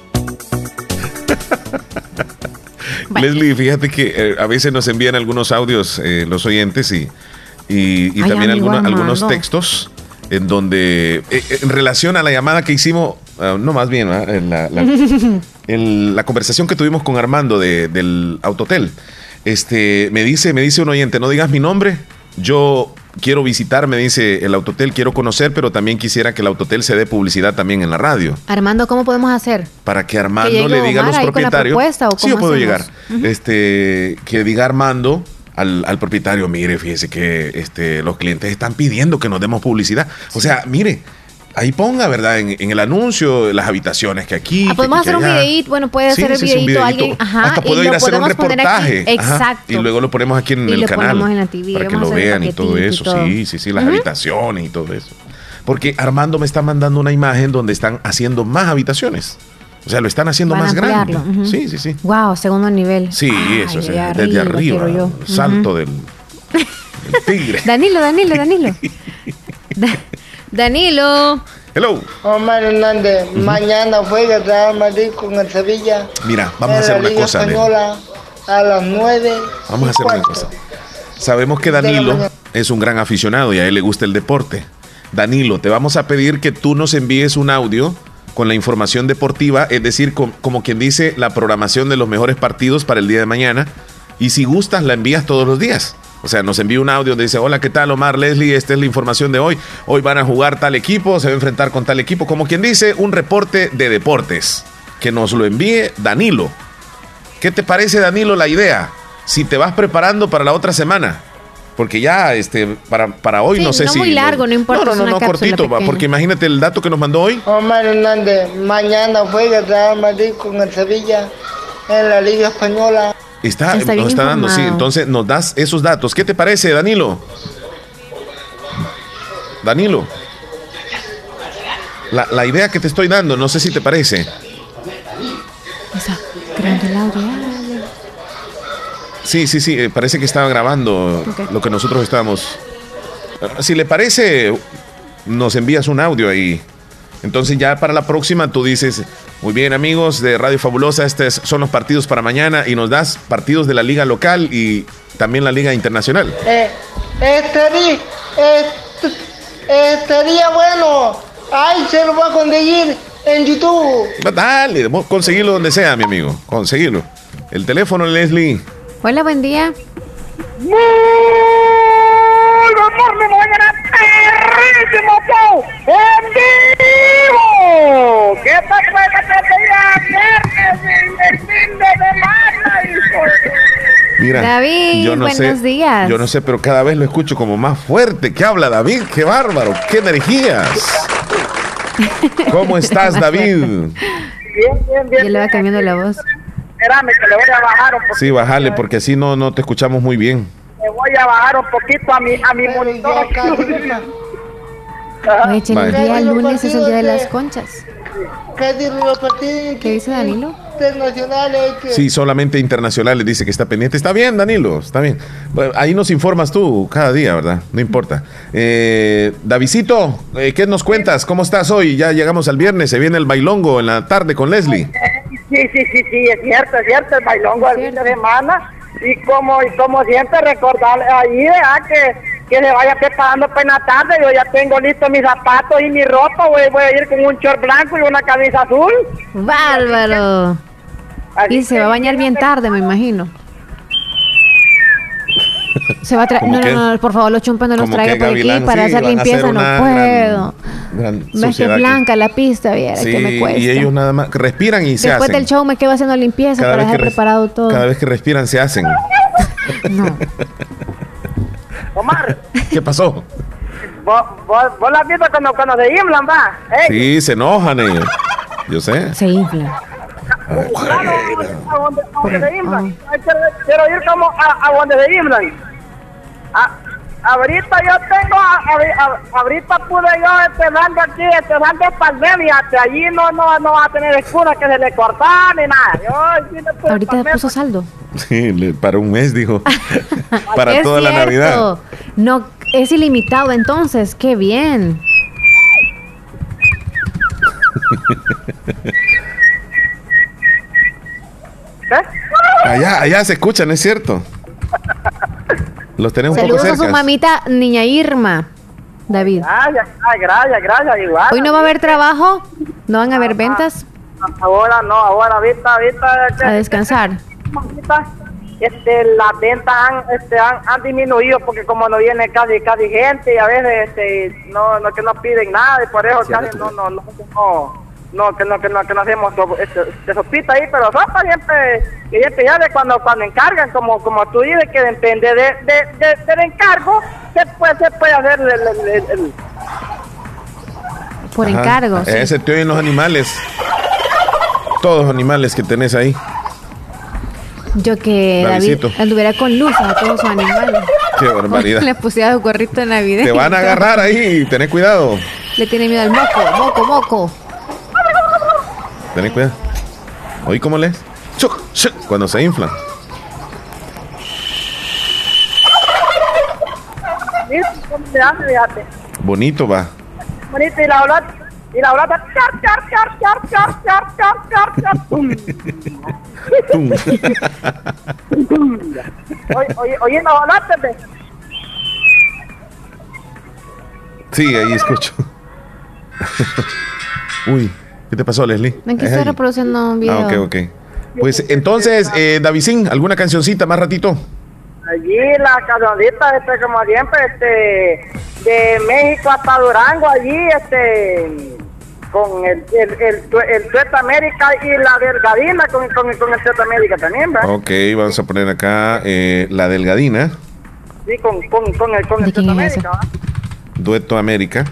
Leslie, fíjate que eh, a veces nos envían algunos audios eh, los oyentes y, y, y Ay, también algunos, textos en donde, eh, en relación a la llamada que hicimos, ah, no más bien. En la, la- conversación que tuvimos con Armando de- del Autotel, este, me dice, me dice un oyente, no digas mi nombre, yo quiero visitar, me dice el Autotel, quiero conocer, pero también quisiera que el Autotel se dé publicidad también en la radio Armando, ¿cómo podemos hacer? para que Armando le diga a los propietarios. propuesta, ¿o sí, yo cómo puedo hacemos? llegar. Este, que diga Armando al, al propietario, mire, fíjese que este, los clientes están pidiendo que nos demos publicidad. O sea, mire, ahí ponga, ¿verdad? En, el anuncio, las habitaciones que aquí. Ah, podemos hacer un videíto, bueno, puede hacer el videíto, alguien. Ajá, Hasta puedo ir a hacer un reportaje. Exacto. y luego lo ponemos aquí en el canal. En la TV, para que lo vean y todo eso. Sí, sí, sí, las habitaciones y todo eso. Porque Armando me está mandando una imagen donde están haciendo más habitaciones. O sea, lo están haciendo más grande. Sí, sí, sí. Wow, segundo nivel. Sí, eso es. desde arriba. Salto del, tigre. Danilo, Danilo, Danilo. Danilo. Hello. Omar Hernández, mañana juega Real Madrid con el Sevilla. Mira, vamos a hacer una cosa. Española, a las 9. Vamos a hacer una cosa. Sabemos que Danilo es un gran aficionado y a él le gusta el deporte. Danilo, te vamos a pedir que tú nos envíes un audio con la información deportiva, es decir, como quien dice, la programación de los mejores partidos para el día de mañana. Y si gustas, la envías todos los días. O sea, nos envía un audio donde dice, hola, ¿qué tal Omar Leslie? Esta es la información de hoy. Hoy van a jugar tal equipo, se va a enfrentar con tal equipo. Como quien dice, un reporte de deportes. Que nos lo envíe Danilo. ¿Qué te parece, Danilo, la idea? Si te vas preparando para la otra semana porque ya este para, para hoy no sé no si muy largo no importa no no no, cortito porque imagínate el dato que nos mandó hoy Omar Hernández mañana juega Real Madrid con el Sevilla en la Liga Española está, está nos está dando sí. entonces nos das esos datos. Qué te parece Danilo Danilo. La, la idea que te estoy dando no sé si te parece. Audio. Sí, sí, sí, eh, parece que estaba grabando lo que nosotros estábamos. Si le parece, nos envías un audio ahí. Entonces ya para la próxima tú dices, muy bien amigos de Radio Fabulosa, estos son los partidos para mañana y nos das partidos de la liga local y también la liga internacional. Eh, estaría, estaría bueno, ahí se lo va a conseguir en YouTube. Dale, conseguirlo donde sea, mi amigo, conseguirlo. El teléfono, Leslie. Hola, buen día. Muy buen morning, mañana vivo. ¿Qué tal fue que te viernes el fin de semana, Mira, David, yo no buenos sé, días. Yo no sé, pero cada vez lo escucho como más fuerte. ¿Qué habla David? ¡Qué bárbaro! ¡Qué energías! ¿Cómo estás, David? Bien, bien, bien. Yo le va cambiando la voz espérame que le voy a bajar un poquito. Sí, bájale porque así no, no te escuchamos muy bien. Le voy a bajar un poquito a mi, a mi monitor. Oye, el día lunes es el día de las conchas. ¿Qué dice Danilo? Internacionales. Sí, solamente internacionales dice que está pendiente. Está bien, Danilo, está bien. ahí nos informas tú cada día, ¿verdad? No importa. Eh, Davidito, eh, ¿qué nos cuentas? ¿Cómo estás hoy? Ya llegamos al viernes, se viene el bailongo en la tarde con Leslie. Sí, sí, sí, sí, es cierto, es cierto, el bailongo del fin de semana. Y como, y como siempre, recordarle ahí, ¿verdad? Que, que se vaya preparando para la tarde. Yo ya tengo listo mis zapatos y mi ropa. Voy, voy a ir con un short blanco y una camisa azul. ¡Bárbaro! y se va a bañar bien tarde, me imagino. Se va a traer. No, no, no, por favor, los chumpas no los traiga por aquí para hacer limpieza. no puedo. Me que blanca la pista, viera que me cuesta. Y ellos nada más respiran y se hacen. Después del show me quedo haciendo limpieza para dejar preparado todo. Cada vez que respiran se hacen. no. Omar. ¿Qué pasó? ¿Vos, vos, vos la has visto cuando, cuando se inflan, va? Sí, se enojan ellos. Yo sé. Se inflan. A donde, se inflan. Quiero ir como a, a donde se inflan. Ah, ahorita yo tengo, ahorita pude yo esperando aquí, esperando pandemia, allí no, no, no va a tener escudo que se le corta ni nada. Yo, ahorita le puso saldo. Sí, para un mes, dijo. para toda la Navidad. No, es ilimitado entonces, qué bien. Allá, allá se escuchan, es cierto. Los tenemos Saludos a su mamita, niña Irma. David. Gracias, gracias, gracias, igual. ¿Hoy no va a haber trabajo? ¿No van a haber ventas? Ahora no, ahora ahorita, ahorita. A descansar. Este, las ventas han, este, han, disminuido porque como no viene casi casi gente y a veces este, no, no que no piden nada y por eso casi no, no, no, no no, que no, que no, que no hacemos este, de sopita ahí, pero sopa siempre, siempre ya de cuando, cuando encargan, como, como tú dices, que depende de, de, de, del encargo, se puede, se puede hacer el, el, por encargo. Ese te oyen los animales. Todos los animales que tenés ahí. Yo que David anduviera con luz a todos sus animales. Qué barbaridad. Le pusiera su gorrito navideño. Te van a agarrar ahí, tenés cuidado. Le tiene miedo al moco, moco, moco. Ten cuidado. Oí cómo lees. Cuando se inflan. Bonito va. Bonito y la ola. Y la ola está. Oye, oye, la ola Sí, ahí escucho. Uy. ¿Qué te pasó, Leslie? Me quise reproduciendo un video. Ah, ok, ok. Pues entonces, eh, Davidín, ¿alguna cancioncita más ratito? allí la cancioncita, este, como siempre, este, de México hasta Durango, allí, este, con el, el, el, América y la Delgadina, con, con, el Tueta América también, ¿verdad? Ok, vamos a poner acá eh, la Delgadina. Sí, con, con, con el, con el América, Dueto América.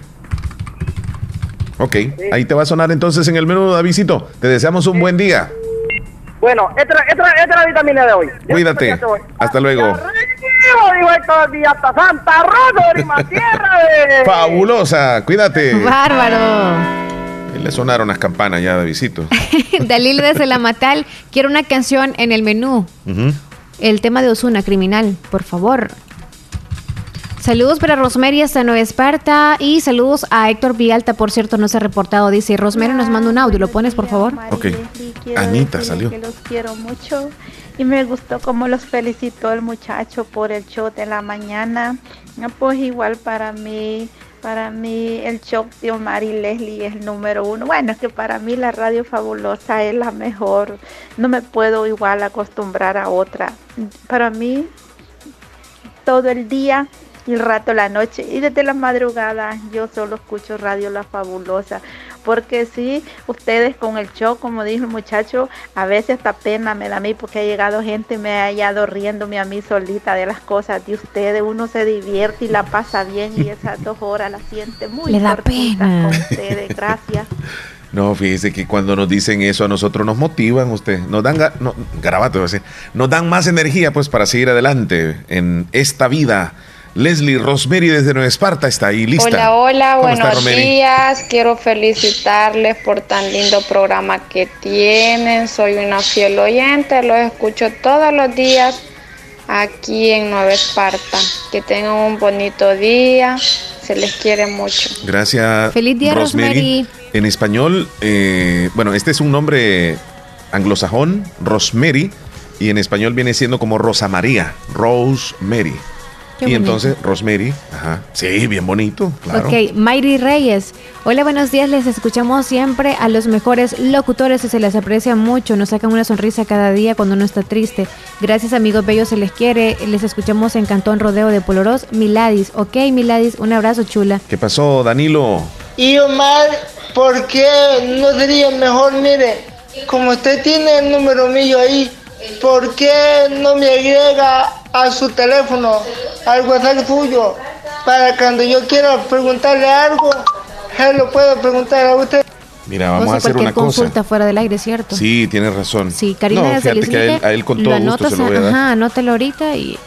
Ok, ahí te va a sonar entonces en el menú, Davidito. Te deseamos un buen día. Bueno, esta, esta, esta, es la vitamina de hoy. Cuídate. Hasta luego. hasta Santa Rosa, tierra Fabulosa, cuídate. Bárbaro. Le sonaron las campanas ya de visito. Dalil desde la Matal, quiero una canción en el menú. El tema de Osuna, criminal, por favor. Saludos para Rosemary hasta Nueva Esparta y saludos a Héctor Vialta, por cierto, no se ha reportado. Dice, Rosemary nos manda un audio, ¿lo pones por favor? Ok. Anita salió. Que los quiero mucho y me gustó cómo los felicitó el muchacho por el show de la mañana. Pues igual para mí, para mí el show de Omar y Leslie es el número uno. Bueno, es que para mí la radio fabulosa es la mejor. No me puedo igual acostumbrar a otra. Para mí todo el día el rato la noche y desde la madrugada yo solo escucho Radio La Fabulosa porque si ustedes con el show como dijo el muchacho a veces hasta pena me da a mí porque ha llegado gente me ha hallado riéndome a mí solita de las cosas de ustedes uno se divierte y la pasa bien y esas dos horas la siente muy le da pena con ustedes gracias. No, fíjese que cuando nos dicen eso a nosotros nos motivan, usted, nos dan, no, garabato, nos dan más energía pues para seguir adelante en esta vida Leslie Rosemary desde Nueva Esparta está ahí lista. Hola, hola, buenos días. Quiero felicitarles por tan lindo programa que tienen. Soy una fiel oyente, los escucho todos los días aquí en Nueva Esparta. Que tengan un bonito día. Se les quiere mucho. Gracias. Feliz día, Rosemary. En español, eh, bueno, este es un nombre anglosajón, Rosemary, y en español viene siendo como Rosa María, Rosemary y entonces, Rosemary, ajá, sí, bien bonito, claro. Ok, Mayri Reyes. Hola, buenos días, les escuchamos siempre a los mejores locutores y se les aprecia mucho, nos sacan una sonrisa cada día cuando uno está triste. Gracias, amigos bellos, se les quiere. Les escuchamos en Cantón Rodeo de Poloros, Miladis. Ok, Miladis, un abrazo, chula. ¿Qué pasó, Danilo? Y Omar, ¿por qué no sería mejor, mire, como usted tiene el número mío ahí, ¿por qué no me agrega a su teléfono, al WhatsApp suyo, para cuando yo quiera preguntarle algo, él lo puedo preguntar a usted. Mira, vamos a hacer una consulta fuera del aire, ¿cierto? Sí, tienes razón. Sí, Karina no, fíjate que a él, con todo gusto se lo voy a dar. Ajá, anótalo ahorita y...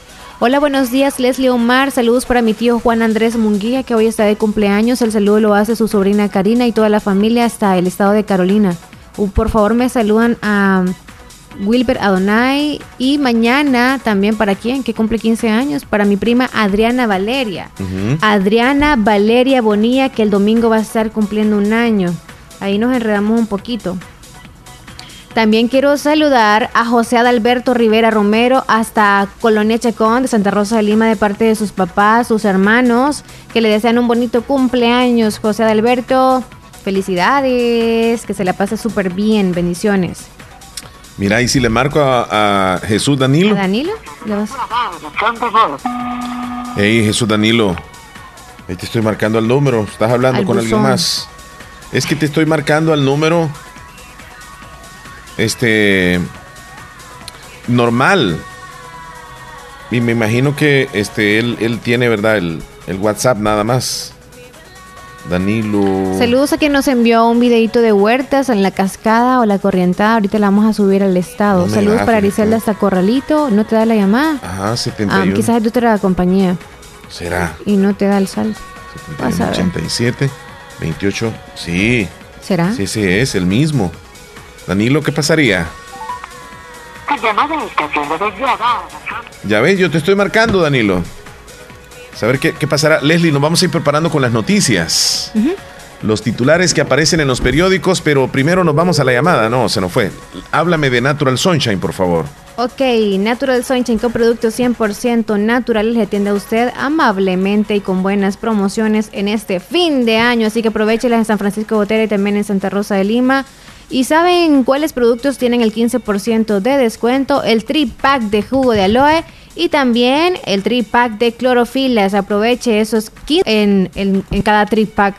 Hola, buenos días, Leslie Omar. Saludos para mi tío Juan Andrés Munguía, que hoy está de cumpleaños. El saludo lo hace su sobrina Karina y toda la familia hasta el estado de Carolina. Uh, por favor, me saludan a Wilber Adonai. Y mañana también para quién, que cumple 15 años, para mi prima Adriana Valeria. Adriana Valeria Bonilla, que el domingo va a estar cumpliendo un año. Ahí nos enredamos un poquito. También quiero saludar a José Adalberto Rivera Romero hasta Colonia Chacón de Santa Rosa de Lima de parte de sus papás, sus hermanos, que le desean un bonito cumpleaños. José Adalberto, felicidades, que se la pase súper bien, bendiciones. Mira, y si le marco a, Jesús Danilo. ¿A Danilo? Hey, Jesús Danilo. Ahí te estoy marcando el número. Estás hablando con alguien más. Es que te estoy marcando al número. Este. Normal. Y me imagino que este, él, él tiene, ¿verdad? El, el WhatsApp nada más. Danilo. Saludos a quien nos envió un videito de huertas en la cascada o la corrientada. Ahorita la vamos a subir al estado. No Saludos para fíjate. Ariselda hasta Corralito. ¿No te da la llamada? Ajá, Ah, 71. quizás es de otra compañía Será. y no te da el a ver. 87, 28. Sí. ¿Será? Sí, sí, es el mismo. Danilo, ¿qué pasaría? llamada está siendo desviada. Ya ves, yo te estoy marcando, Danilo. Saber qué, qué pasará. Leslie, nos vamos a ir preparando con las noticias. Los titulares que aparecen en los periódicos, pero primero nos vamos a la llamada. No, se nos fue. Háblame de Natural Sunshine, por favor. Ok, Natural Sunshine con productos 100% naturales le atiende a usted amablemente y con buenas promociones en este fin de año. Así que aprovechelas en San Francisco Botera y también en Santa Rosa de Lima. ¿Y saben cuáles productos tienen el 15% de descuento? El trip pack de jugo de aloe y también el trip pack de clorofilas. Aproveche esos 15 en, en, en cada trip pack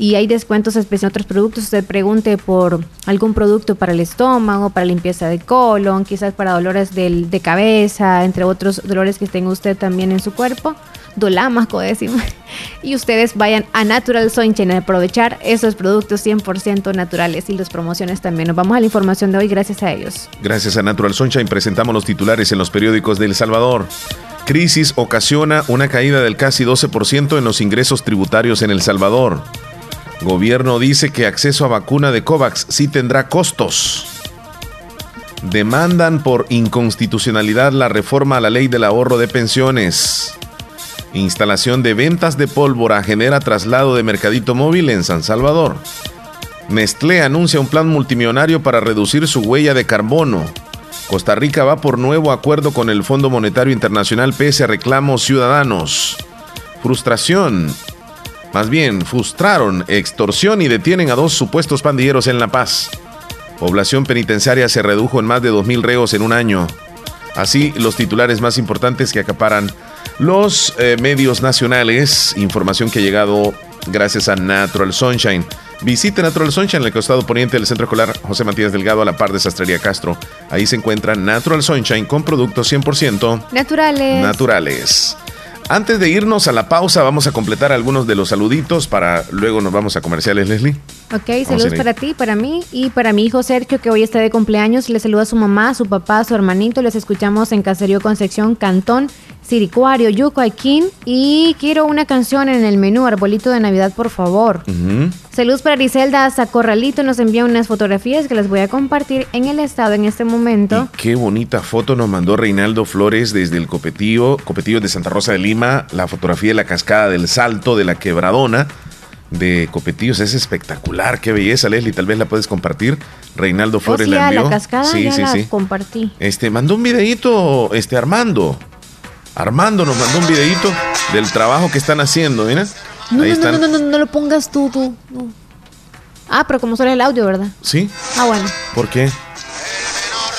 y hay descuentos especiales en otros productos. Usted pregunte por algún producto para el estómago, para limpieza de colon, quizás para dolores del- de cabeza, entre otros dolores que tenga usted también en su cuerpo. Dolámaco decimos. Y ustedes vayan a Natural Sunshine a aprovechar esos productos 100% naturales y las promociones también. Nos vamos a la información de hoy gracias a ellos. Gracias a Natural Sunshine presentamos los titulares en los periódicos de El Salvador. Crisis ocasiona una caída del casi 12% en los ingresos tributarios en El Salvador. Gobierno dice que acceso a vacuna de COVAX sí tendrá costos. Demandan por inconstitucionalidad la reforma a la ley del ahorro de pensiones. Instalación de ventas de pólvora genera traslado de mercadito móvil en San Salvador. Nestlé anuncia un plan multimillonario para reducir su huella de carbono. Costa Rica va por nuevo acuerdo con el Fondo Monetario Internacional pese a reclamos ciudadanos. Frustración. Más bien, frustraron extorsión y detienen a dos supuestos pandilleros en La Paz. Población penitenciaria se redujo en más de 2.000 reos en un año. Así, los titulares más importantes que acaparan los eh, medios nacionales. Información que ha llegado gracias a Natural Sunshine. Visite Natural Sunshine en el costado poniente del Centro Escolar José Matías Delgado a la par de Sastrería Castro. Ahí se encuentra Natural Sunshine con productos 100% Naturales. naturales. Antes de irnos a la pausa, vamos a completar algunos de los saluditos para luego nos vamos a comerciales, Leslie. Ok, saludos para ti, para mí y para mi hijo Sergio que hoy está de cumpleaños. Le saluda a su mamá, a su papá, a su hermanito. Les escuchamos en Caserío Concepción, Cantón, Siricuario, Yuco, Aiquín. Y quiero una canción en el menú, Arbolito de Navidad, por favor. Ujú. Saludos para Griselda hasta Corralito. Nos envía unas fotografías que les voy a compartir en el estado en este momento. Qué bonita foto nos mandó Reinaldo Flores desde el Copetío, Copetío de Santa Rosa de Lima, la fotografía de la cascada del Salto de la Quebradona de Copetíos es espectacular, qué belleza, Leslie, tal vez la puedes compartir. Reinaldo Oh, Flores sí, la envió. la cascada sí, ya sí, la sí. compartí. Este, mandó un videito, este, Armando. Armando nos mandó un videito del trabajo que están haciendo, mira. No, Ahí no, están. no, no, no, no lo pongas tú, tú. no. Ah, pero como solo el audio, ¿verdad? Sí, Ah, bueno. ¿por qué?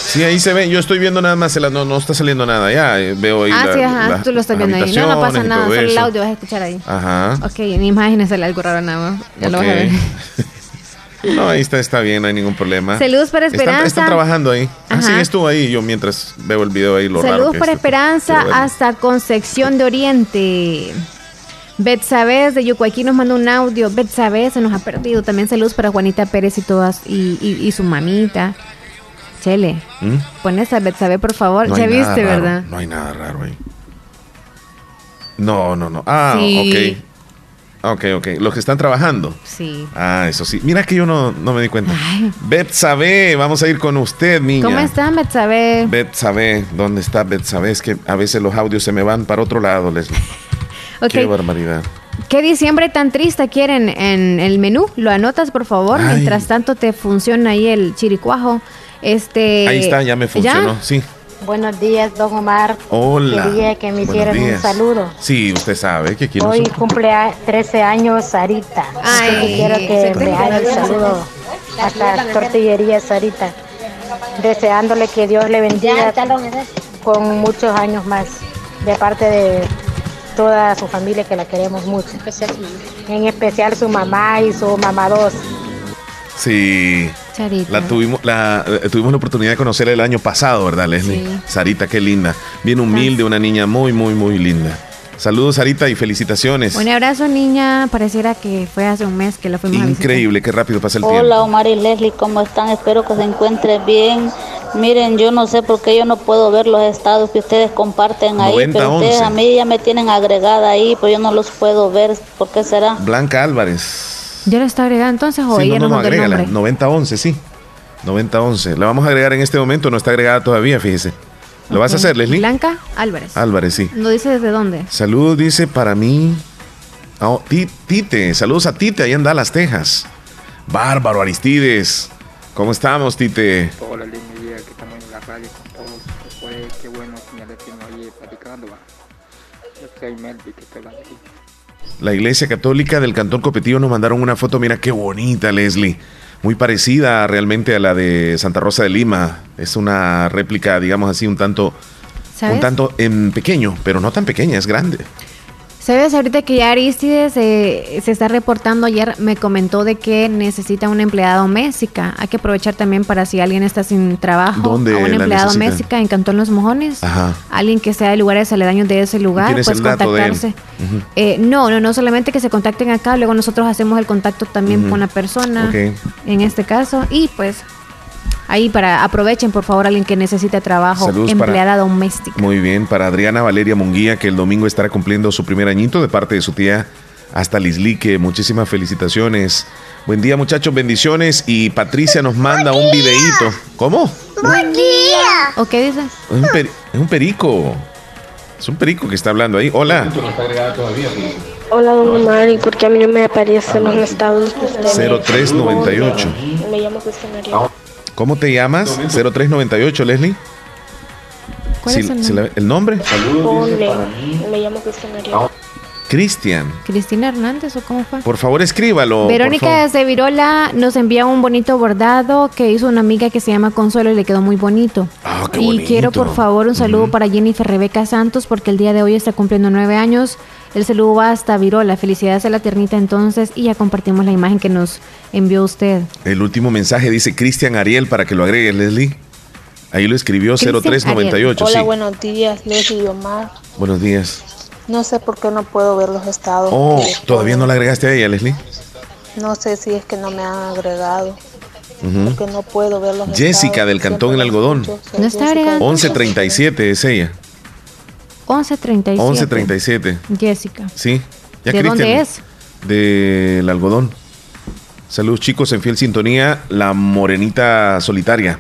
Sí, ahí se ve, yo estoy viendo nada más, no, no está saliendo nada, ya eh, veo ahí ah, la- sí, ajá, la- tú lo estás viendo ahí. No, no pasa nada, solo el audio vas a escuchar ahí. Ajá. Ok, en imágenes sale algo raro nada más. Ya lo vas a ver. No, ahí está, está bien, no hay ningún problema. Saludos para Están- Esperanza. Están, trabajando ahí. Ah, Ajá. sí, estuvo ahí. Yo mientras veo el video ahí, lo raro Saludos que para es. Esperanza bueno. hasta Concepción de Oriente. Betsabés de Yucuaquí nos mandó un audio. Betsabés se nos ha perdido. También saludos para Juanita Pérez y todas y, y- y su mamita. Chele, ¿Mm? pon esa Betsabé, por favor. No ya viste, raro, ¿verdad? No hay nada raro ahí. No, no, no. Ah, Sí. ok. Ok, ok. Los que están trabajando. Sí. Ah, eso sí. Mira que yo no, no me di cuenta. Betsabe, vamos a ir con usted, niña. ¿Cómo están, Betsabé? Betsabe, ¿dónde está Betsabe? Es que a veces los audios se me van para otro lado, Leslie. Ok. Qué barbaridad. ¿Qué diciembre tan triste quieren en el menú? Lo anotas, por favor. Ay. Mientras tanto te funciona ahí el chiricuajo. Este. Ahí está, ya me funcionó. Sí. Buenos días, don Omar. Hola. Quería que me hicieran un saludo. Sí, usted sabe que aquí Hoy cumple a- 13 años Sarita. Ay, Entonces quiero que me haga el saludo hasta Tortillería Sarita. Deseándole que Dios le bendiga con muchos años más. De parte de toda su familia que la queremos mucho. En especial su mamá y su mamá dos. Sí. Charita. La tuvimos, la, eh, tuvimos la oportunidad de conocerla el año pasado, ¿verdad, Leslie? Sí. Sarita, qué linda. Bien humilde, una niña muy, muy, muy linda. Saludos, Sarita, y felicitaciones. Un abrazo, niña. Pareciera que fue hace un mes que la fuimos Increíble, qué rápido pasa el tiempo. Hola, Omar y Leslie, ¿cómo están? Espero que se encuentren bien. Miren, yo no sé por qué yo no puedo ver los estados que ustedes comparten ahí, pero ustedes a mí ya me tienen agregada ahí, pues yo no los puedo ver. ¿Por qué será? Blanca Álvarez. ¿Ya la está agregada entonces o sí, ella no, no, no, agrégala, 9011, sí. 9011. La vamos a agregar en este momento, no está agregada todavía, fíjese. ¿Lo vas a hacer, Leslie? Blanca Álvarez. Álvarez, sí. ¿No dice desde dónde? Saludos, dice para mí. Oh, Tite, saludos a Tite, ahí en Dallas, Texas. Bárbaro Aristides. ¿Cómo estamos, Tite? Hola, mi vida, que estamos en la radio con todos. Después, qué bueno que me le ahí platicando. Yo soy Melvi, que estoy aquí. La iglesia católica del Cantón Copetillo nos mandaron una foto, mira qué bonita, Leslie muy parecida realmente a la de Santa Rosa de Lima. Es una réplica, digamos así, un tanto, un tanto en pequeño, pero no tan pequeña, es grande. Sabes, ahorita que ya Aristides eh, se está reportando, ayer me comentó de que necesita una empleada doméstica. Hay que aprovechar también para si alguien está sin trabajo, ¿Dónde a una empleada doméstica en Cantón Los Mojones. Alguien que sea de lugares aledaños de ese lugar, pues contactarse. Eh, no, no, no solamente que se contacten acá, luego nosotros hacemos el contacto también con la persona, en este caso, y pues Ahí para aprovechen, por favor, alguien que necesite trabajo, empleada doméstica. Muy bien, para Adriana Valeria Munguía, que el domingo estará cumpliendo su primer añito de parte de su tía hasta Lislique. Muchísimas felicitaciones. Buen día, muchachos, bendiciones. Y Patricia nos manda un videíto. ¿Cómo? Buen día. ¿O qué dice? Es un, perico. Es un perico que está hablando ahí. Hola. Hola, don Omar, ¿y por qué a mí no me aparecen los estados? 0398. Me llamo Cristian ¿Cómo te llamas? 0398, Leslie. ¿Cuál es el nombre? ¿El nombre? Me llamo Cristian Ariel. Cristian. Cristina Hernández o cómo fue? Por favor, escríbalo. Verónica desde Virola nos envía un bonito bordado que hizo una amiga que se llama Consuelo y le quedó muy bonito. Ah, qué y quiero por favor un saludo para Jennifer Rebeca Santos porque el día de hoy está cumpliendo nueve años. El saludo va hasta Virola. Felicidades a la tiernita entonces y ya compartimos la imagen que nos envió usted. El último mensaje dice Cristian Ariel para que lo agregue, Leslie. Ahí lo escribió 0398. Hola, buenos días, Leslie y Omar. Buenos días. No sé por qué no puedo ver los estados. Oh, ¿todavía no la agregaste a ella, Leslie? No sé si es que no me han agregado. Porque no puedo ver los Jessica del Cantón El Algodón. No está agregada. 1137 es ella. 1137. 1137. Jessica. Sí. ¿De dónde es? Del algodón. Saludos chicos en fiel sintonía. La morenita solitaria.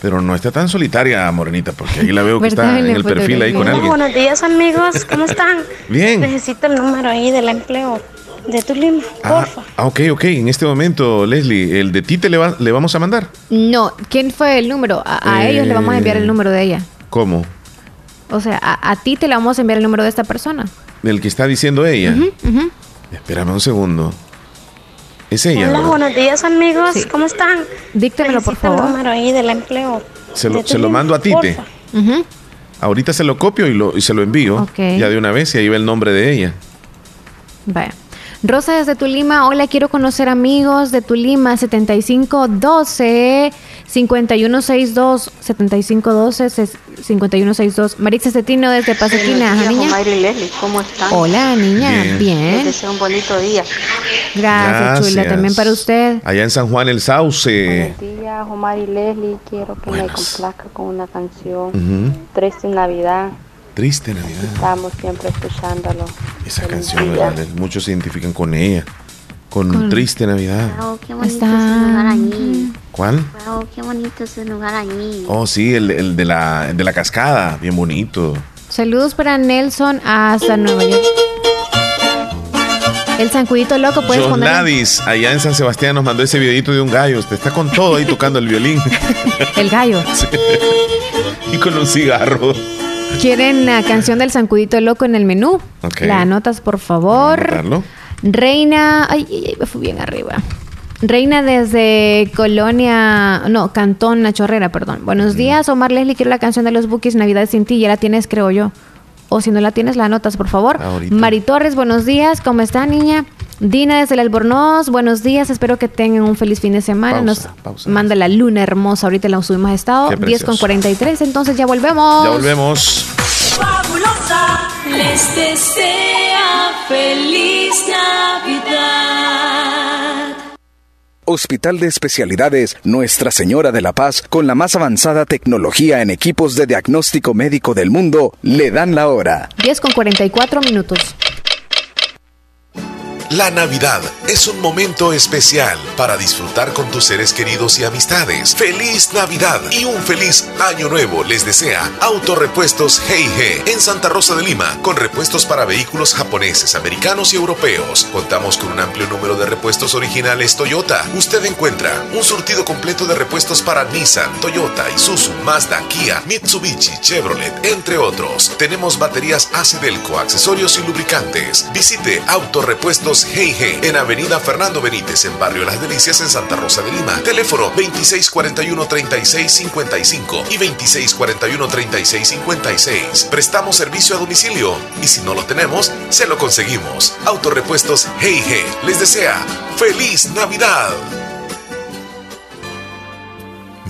Pero no está tan solitaria, Morenita, porque ahí la veo que está en el perfil ahí con alguien. Buenos días, amigos. ¿Cómo están? Bien. Necesito el número ahí del empleo de tu lima, ah, porfa. Ah, ok, ok. En este momento, Leslie, ¿el de ti te le, va, le vamos a mandar? No. ¿Quién fue el número? A, ellos le vamos a enviar el eh, número de ella. ¿Cómo? O sea, a, ti te le vamos a enviar el número de esta persona. Del que está diciendo ella. Espérame un segundo. Es ella. Hola, buenos días, amigos. ¿Cómo están? Díctemelo, por favor. el número ahí del empleo. Se lo, se lo mando a Tite. Ahorita se lo copio y, lo, y se lo envío. Ya de una vez y ahí va el nombre de ella. Vaya. Rosa desde Tulima, hola, quiero conocer amigos de Tulima, 7512 5162 7512 5162. Marixa Cetino desde Pasaquina, niña. Leslie, ¿cómo están? Hola, niña, bien. Les deseo un bonito día. Gracias, chula, también para usted. Allá en San Juan el Sauce. Buenos días, Omar y Leslie, quiero que me complazca con una canción. Triste Navidad. Triste Navidad. Estamos siempre escuchándolo. Esa canción, muchos se identifican con ella. Con, Triste Navidad. Oh, qué bonito Está... ese lugar allí. ¿Cuál? Oh, qué bonito ese lugar allí. Oh, sí, el, de, la, de la cascada. Bien bonito. Saludos para Nelson hasta Nueva York. El zancudito loco, puedes John poner. Nadis, allá en San Sebastián, nos mandó ese videito de un gallo. Usted está con todo ahí tocando el violín. el gallo. Y con un cigarro. ¿Quieren la canción del zancudito loco en el menú? La anotas, por favor. Reina. Ay, me fui bien arriba. Reina desde Colonia, no, Cantón La Chorrera, perdón. Buenos días, Omar Leslie, quiero la canción de los Bookies Navidad sin ti, ya la tienes, creo yo. O si no la tienes, la anotas, por favor. Mari Torres, buenos días, ¿cómo está, niña? Dina desde el Albornoz, buenos días, espero que tengan un feliz fin de semana. Nos manda la luna hermosa, ahorita la subimos a estado, 10 con 43, entonces ya volvemos. Ya volvemos. Fabulosa, les desea feliz Navidad. Hospital de Especialidades Nuestra Señora de la Paz, con la más avanzada tecnología en equipos de diagnóstico médico del mundo, le dan la hora. 10 con 44 minutos. La Navidad es un momento especial para disfrutar con tus seres queridos y amistades. Feliz Navidad y un feliz año nuevo les desea Autorepuestos G&G en Santa Rosa de Lima con repuestos para vehículos japoneses, americanos y europeos. Contamos con un amplio número de repuestos originales Toyota. Usted encuentra un surtido completo de repuestos para Nissan, Toyota, Isuzu, Mazda, Kia, Mitsubishi, Chevrolet, entre otros. Tenemos baterías Acedelco, accesorios y lubricantes. Visite Autorepuestos G&G en Avenida Fernando Benítez en Barrio Las Delicias en Santa Rosa de Lima. Teléfono 2641-3655 y 2641-3656. Prestamos servicio a domicilio y si no lo tenemos, se lo conseguimos. Autorepuestos G&G les desea ¡Feliz Navidad!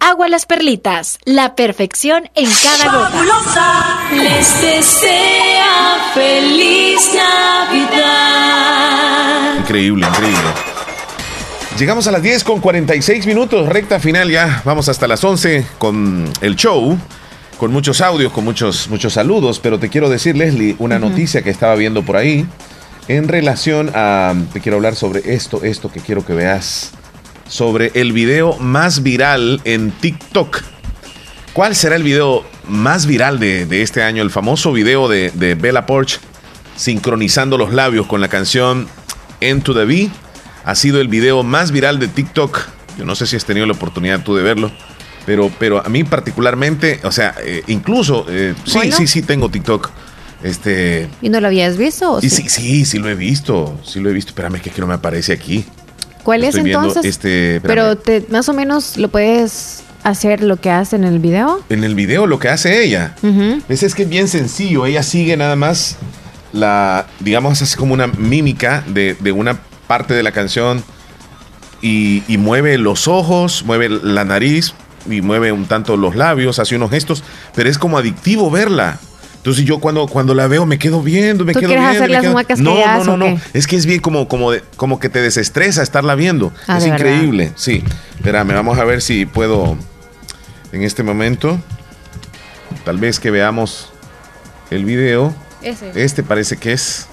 agua las perlitas. La perfección en cada gota. Fabulosa les desea feliz Navidad. Increíble, increíble. Llegamos a las 10 con 46 minutos, recta final ya. Vamos hasta las 11 con el show, con muchos audios, con muchos, muchos saludos. Pero te quiero decir, Leslie, una noticia que estaba viendo por ahí en relación a. Te quiero hablar sobre esto, esto que quiero que veas. Sobre el video más viral en TikTok. ¿Cuál será el video más viral de, de este año? El famoso video de, de Bella Porch sincronizando los labios con la canción Into the Bee ha sido el video más viral de TikTok. Yo no sé si has tenido la oportunidad tú de verlo, pero, pero a mí particularmente, o sea, eh, incluso, eh, sí, Bueno. sí, sí tengo TikTok. Este, ¿Y no lo habías visto? o sí? sí, sí, sí lo he visto, sí lo he visto. Espérame que aquí no me aparece aquí. ¿Cuál es Estoy entonces? este, espérame. Pero te, más o menos lo puedes hacer lo que hace en el video. En el video lo que hace ella, Ujú. es, es que es bien sencillo. Ella sigue nada más la, digamos, hace como una mímica de, de una parte de la canción y, y mueve los ojos, mueve la nariz y mueve un tanto los labios, hace unos gestos, pero es como adictivo verla. Entonces yo cuando, cuando la veo me quedo viendo, me ¿Tú quedo quieres viendo. hacer me las quedo- muecas que no, no, no, no. Es que es bien como, como, de- como que te desestresa estarla viendo. Ah, es ¿de verdad? increíble, sí. Espérame, vamos a ver si puedo en este momento. Tal vez que veamos el video. Ese. Este parece que es.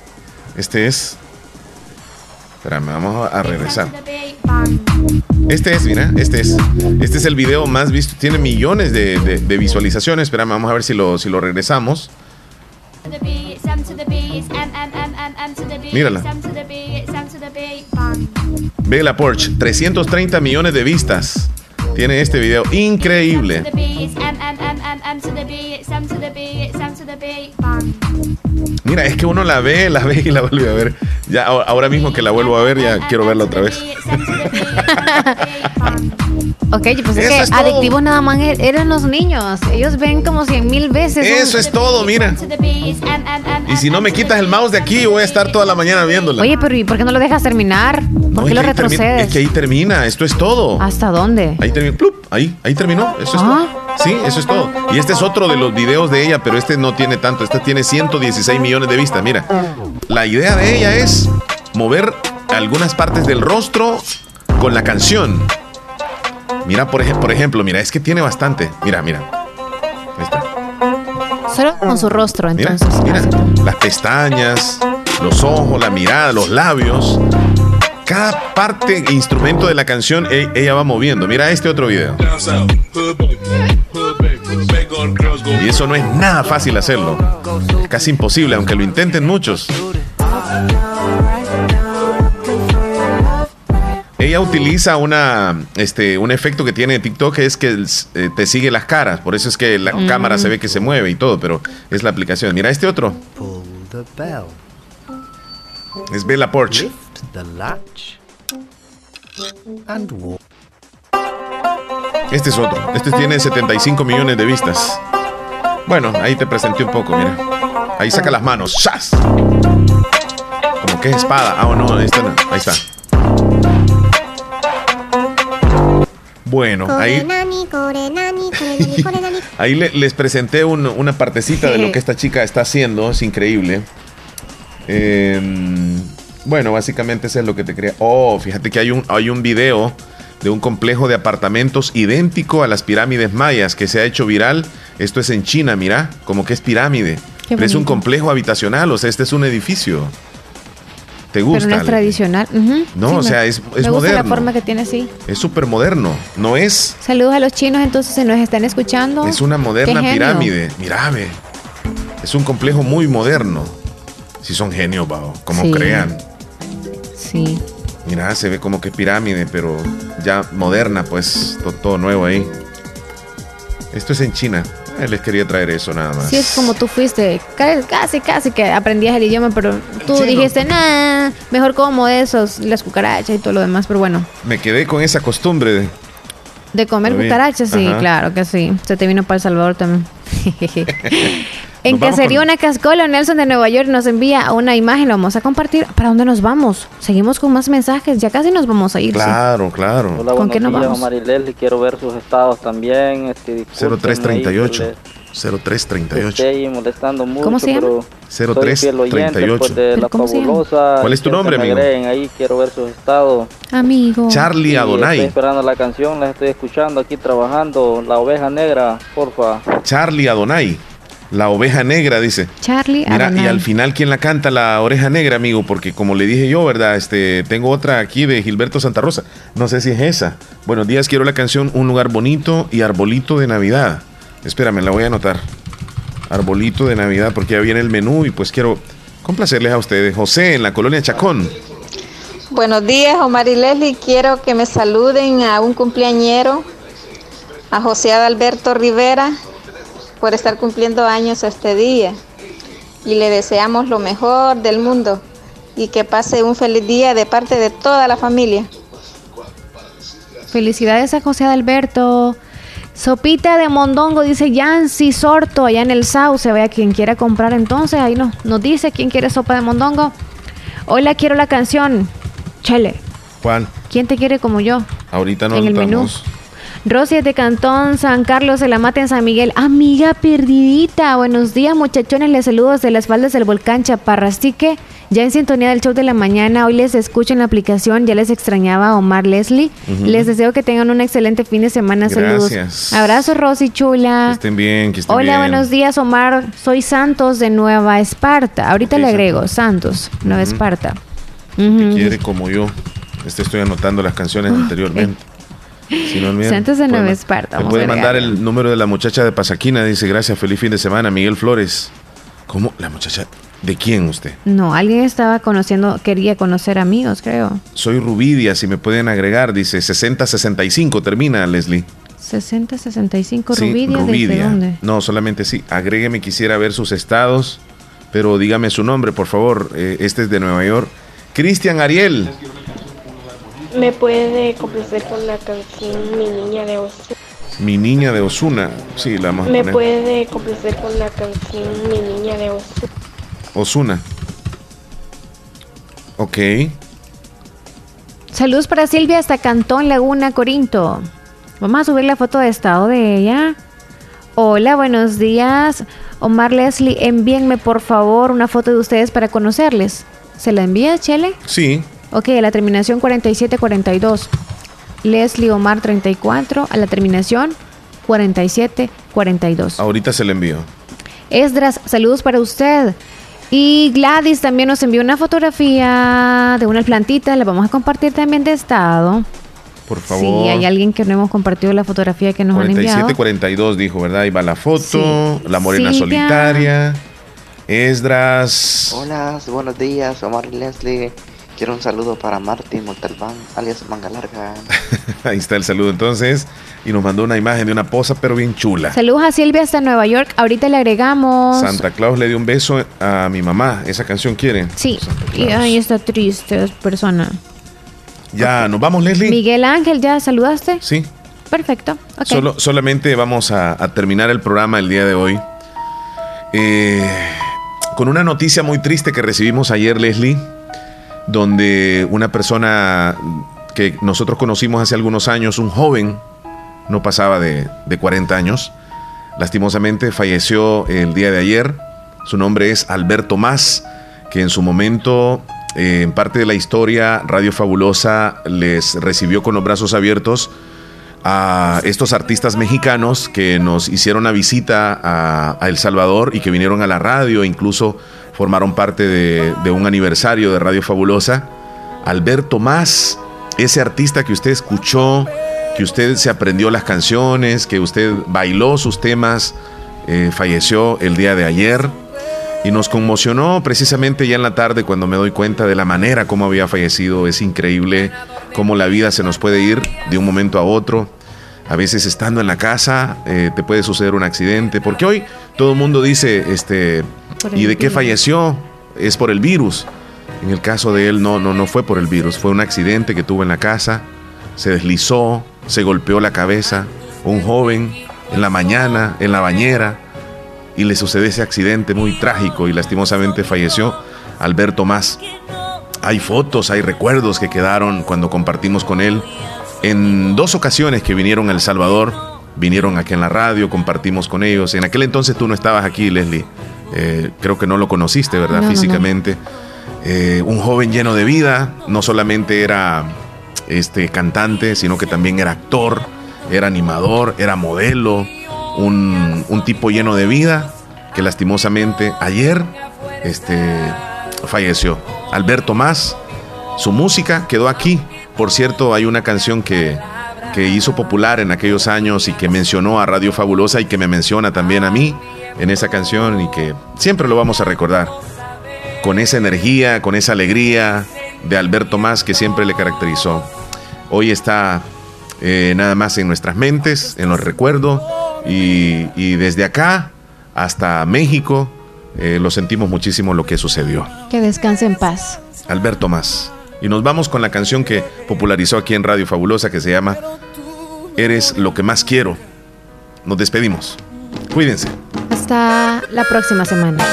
Este es. Espérame, vamos a a regresar. Este es, mira, este es. Este es el video más visto. Tiene millones de, de- de visualizaciones. Espérame, vamos a ver si lo, si lo regresamos. Mírala. Ve la Porsche, 330 millones de vistas. Tiene este video increíble. Mira, es que uno la ve, la ve y la vuelve a ver. Ya ahora ahora mismo que la vuelvo a ver, ya quiero verla otra vez. Ok, pues es Eso que es adictivos nada más er- eran los niños. Ellos ven como cien mil veces. un- Eso es todo, mira. Y si no me quitas el mouse de aquí, voy a estar toda la mañana viéndola. Oye, pero ¿y por qué no lo dejas terminar? ¿Por No, qué lo retrocedes? Es que ahí termina, esto es todo. ¿Hasta dónde? Ahí terminó. ¡plup! Ahí, ahí terminó. Eso es Ah. todo. Sí, eso es todo. Y este es otro de los videos de ella, pero este no tiene tanto. Este tiene 116 millones de vistas. Mira, la idea de ella es mover algunas partes del rostro con la canción. Mira, por, ej- por ejemplo, mira, es que tiene bastante. Mira, mira. Ahí está. Solo con su rostro, entonces. mira. Las pestañas, los ojos, la mirada, los labios. cada parte, instrumento de la canción, e, ella va moviendo. Mira este otro video. Y eso no es nada fácil hacerlo. Es casi imposible, aunque lo intenten muchos. Ella utiliza una, este, un efecto que tiene TikTok que es que eh, te sigue las caras. Por eso es que la mm. cámara se ve que se mueve y todo, pero es la aplicación. Mira este otro. Es Bella Porsche. Este es otro. Este tiene 75 millones de vistas. Bueno, ahí te presenté un poco, mira. Ahí saca las manos. ¡Chas! Como que es espada. Ah, no, ahí está. Ahí está. Bueno, ahí. ahí les presenté una partecita de lo que esta chica está haciendo. Es increíble. Em, bueno, básicamente eso es lo que te crea. Oh, fíjate que hay un, hay un video de un complejo de apartamentos idéntico a las pirámides mayas que se ha hecho viral. Esto es en China, mira, como que es pirámide. Pero es un complejo habitacional, o sea, este es un edificio. ¿Te gusta? Pero no es tradicional. No, o sea, es, es me gusta la forma que tiene, sí. Es súper moderno. No es. Saludos a los chinos, entonces, se nos están escuchando. Es una moderna pirámide. Mira, Es un complejo muy moderno. Si son genios, bao. Como crean. Sí. Mira, se ve como que pirámide, pero ya moderna, pues todo, nuevo ahí. Esto es en China. Eh, les quería traer eso nada más. Sí, es como tú fuiste, casi, casi que aprendías el idioma, pero tú dijiste, nada, mejor como esos, las cucarachas y todo lo demás, pero bueno. Me quedé con esa costumbre de... De comer cucarachas, sí, claro que sí. Se te vino para El Salvador también. En Cacería una Cascola, Nelson de Nueva York nos envía una imagen, lo vamos a compartir. ¿Para dónde nos vamos? Seguimos con más mensajes, ya casi nos vamos a ir. Claro, claro. Hola, ¿Con qué nos vamos? Marilel, quiero ver sus estados también. Este, 0338. 0338. Estoy molestando mucho, ¿Cómo se llama? 0338. Pues, ¿Cómo se llama? ¿Cuál es tu nombre, amigo? Ahí quiero ver sus estados. Amigo. Charlie Adonai. Estoy esperando la canción, la estoy escuchando aquí trabajando. La oveja negra, porfa. Charlie Adonai. La oveja negra, dice. Charlie. Mira, y al final, ¿quién la canta? La oreja negra, amigo, porque como le dije yo, ¿verdad? Este, tengo otra aquí de Gilberto Santa Rosa. No sé si es esa. Buenos días, quiero la canción Un lugar bonito y Arbolito de Navidad. Espérame, la voy a anotar. Arbolito de Navidad, porque ya viene el menú y pues quiero complacerles a ustedes. José, en la colonia Chacón. Buenos días, Omar y Leslie. Quiero que me saluden a un cumpleañero, a José Adalberto Rivera, por estar cumpliendo años este día y le deseamos lo mejor del mundo y que pase un feliz día de parte de toda la familia. Felicidades a José Alberto. Sopita de mondongo, dice Yancy Sorto, allá en el Sauce. Vaya quien quiera comprar entonces, ahí no, nos dice quién quiere sopa de mondongo. Hoy quiero la canción. Chele. ¿Cuál? ¿Quién te quiere como yo? Ahorita no en el menú. Rosy de Cantón, San Carlos de la Mata en San Miguel. Amiga perdidita. Buenos días, muchachones. Les saludo desde las faldas del volcán Chaparrastique. Ya en sintonía del show de la mañana, hoy les escucho en la aplicación, ya les extrañaba Omar Leslie. Les deseo que tengan un excelente fin de semana. Saludos. Abrazo, Rosy Chula. Que estén bien, que estén Hola, buenos días, Omar. Soy Santos de Nueva Esparta. Ahorita le agrego, Santos, Nueva Esparta. quiere como yo. Este estoy anotando las canciones anteriormente. Si no Santos de Nueva Esparta. Me puede mandar el número de la muchacha de Pasaquina. Dice, gracias, feliz fin de semana, Miguel Flores. ¿Cómo? ¿La muchacha? ¿De quién usted? No, alguien estaba conociendo, quería conocer amigos, creo. Soy Rubidia, si me pueden agregar, dice 6065, termina, Leslie. 6065 sí, Rubidia, Rubidia. dónde? No, solamente sí. Agrégueme, quisiera ver sus estados, pero dígame su nombre, por favor. Eh, este es de Nueva York. Cristian Ariel. ¿Me puede complacer con la canción Mi Niña de Osuna? Mi Niña de Osuna, sí, la más. ¿Me puede complacer con la canción Mi Niña de Osuna? Osuna. Ok. Saludos para Silvia hasta Cantón Laguna, Corinto. Vamos a subir la foto de estado de ella. Hola, buenos días. Omar Leslie, envíenme por favor una foto de ustedes para conocerles. ¿Se la envía, Chele? Sí. Ok, a la terminación 4742. Leslie Omar 34, a la terminación 4742. Ahorita se le envío. Esdras, saludos para usted. Y Gladys también nos envió una fotografía de unas plantitas, la vamos a compartir también de estado. Por favor. Sí, hay alguien que no hemos compartido la fotografía que nos han enviado. 42 dijo, ¿verdad? Ahí va la foto, la morena solitaria. Esdras. Hola, buenos días, Omar Leslie. Quiero un saludo para Martín Montalbán, alias Manga Larga. Ahí está el saludo entonces. Y nos mandó una imagen de una posa, pero bien chula. Saludos a Silvia hasta Nueva York. Ahorita le agregamos. Santa Claus le dio un beso a mi mamá. ¿Esa canción quiere? Sí. Y ahí está triste persona. Ya, nos vamos, Leslie. Miguel Ángel, ¿ya saludaste? Sí. Perfecto. Solo, solamente vamos a, terminar el programa el día de hoy. Eh, con una noticia muy triste que recibimos ayer, Leslie donde una persona que nosotros conocimos hace algunos años, un joven, no pasaba de, 40 años, lastimosamente falleció el día de ayer. Su nombre es Alberto Más, que en su momento, eh, en parte de la historia, Radio Fabulosa les recibió con los brazos abiertos a estos artistas mexicanos que nos hicieron una visita a, El Salvador y que vinieron a la radio, incluso formaron parte de, un aniversario de Radio Fabulosa. Alberto Más, ese artista que usted escuchó, que usted se aprendió las canciones, que usted bailó sus temas, eh, falleció el día de ayer y nos conmocionó precisamente ya en la tarde cuando me doy cuenta de la manera como había fallecido. Es increíble cómo la vida se nos puede ir de un momento a otro. A veces estando en la casa eh, te puede suceder un accidente, porque hoy todo el mundo dice, este, ¿Y de qué falleció? Es por el virus. En el caso de él no, no, no fue por el virus, fue un accidente que tuvo en la casa, se deslizó, se golpeó la cabeza, un joven en la mañana, en la bañera, y le sucede ese accidente muy trágico y lastimosamente falleció Alberto Más. Hay fotos, hay recuerdos que quedaron cuando compartimos con él. En dos ocasiones que vinieron a El Salvador, vinieron aquí en la radio, compartimos con ellos. En aquel entonces tú no estabas aquí, Leslie. Eh, creo que no lo conociste, ¿verdad? Físicamente. Eh, un joven lleno de vida, no solamente era este cantante, sino que también era actor, era animador, era modelo, un, tipo lleno de vida que lastimosamente ayer este, falleció. Alberto Más, su música quedó aquí. Por cierto, hay una canción que, que hizo popular en aquellos años y que mencionó a Radio Fabulosa y que me menciona también a mí en esa canción y que siempre lo vamos a recordar con esa energía, con esa alegría de Alberto Más que siempre le caracterizó. Hoy está eh, nada más en nuestras mentes, en los recuerdos y, desde acá hasta México eh, lo sentimos muchísimo lo que sucedió. Que descanse en paz. Alberto Más. Y nos vamos con la canción que popularizó aquí en Radio Fabulosa que se llama Eres lo que más quiero. Nos despedimos. Cuídense. Hasta la próxima semana.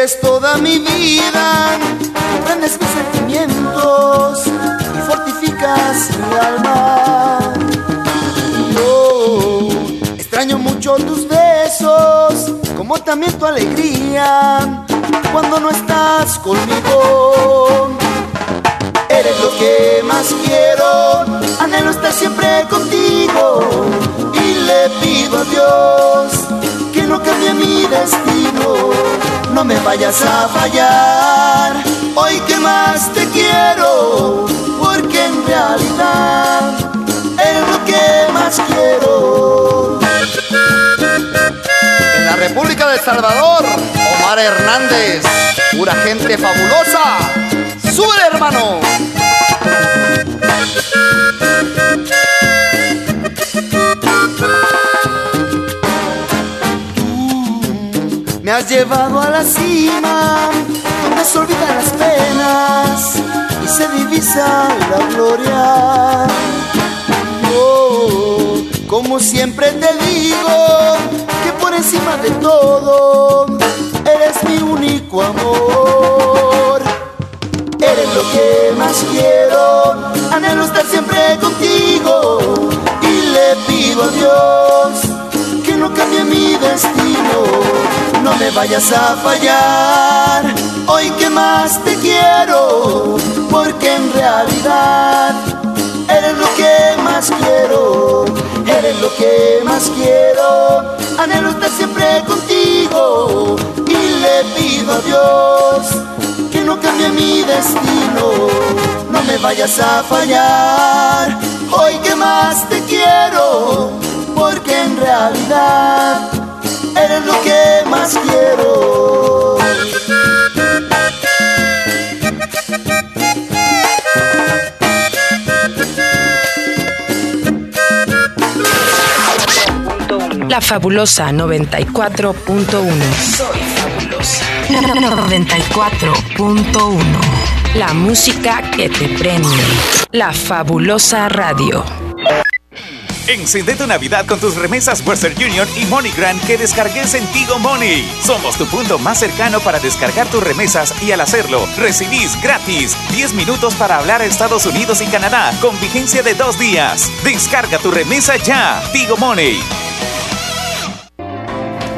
Eres toda mi vida, comprendes mis sentimientos y fortificas mi alma. Extraño mucho tus besos, como también tu alegría cuando no estás conmigo. Eres lo que más quiero, anhelo estar siempre contigo y le pido a Dios que no cambie mi destino. No me vayas a fallar, hoy que más te quiero, porque en realidad eres lo que más quiero. En la República de Salvador, Omar Hernández, pura gente fabulosa. ¡Sube, hermano! Me has llevado a la cima, donde se olvidan las penas y se divisa la gloria. Oh, como siempre te digo, que por encima de todo, eres mi único amor. Eres lo que más quiero, anhelo estar siempre contigo y le pido a Dios que no cambie mi destino. No me vayas a fallar, hoy que más te quiero, porque en realidad eres lo que más quiero, eres lo que más quiero, anhelo estar siempre contigo y le pido a Dios que no cambie mi destino, no me vayas a fallar, hoy que más te quiero, porque en realidad eres lo que más quiero. La fabulosa 94.1. Soy fabulosa. 94.1. La música que te prende. La fabulosa radio. Encende tu Navidad con tus remesas Western Union y MoneyGram que descargues en Tigo Money. Somos tu punto más cercano para descargar tus remesas y al hacerlo, recibís gratis 10 minutos para hablar a Estados Unidos y Canadá con vigencia de dos días. Descarga tu remesa ya. Tigo Money.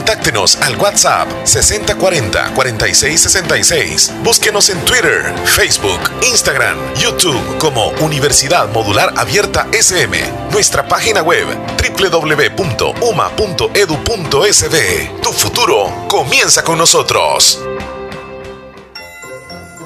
Contáctenos al WhatsApp 6040-4666. Búsquenos en Twitter, Facebook, Instagram, YouTube como Universidad Modular Abierta SM. Nuestra página web www.uma.edu.sb. Tu futuro comienza con nosotros.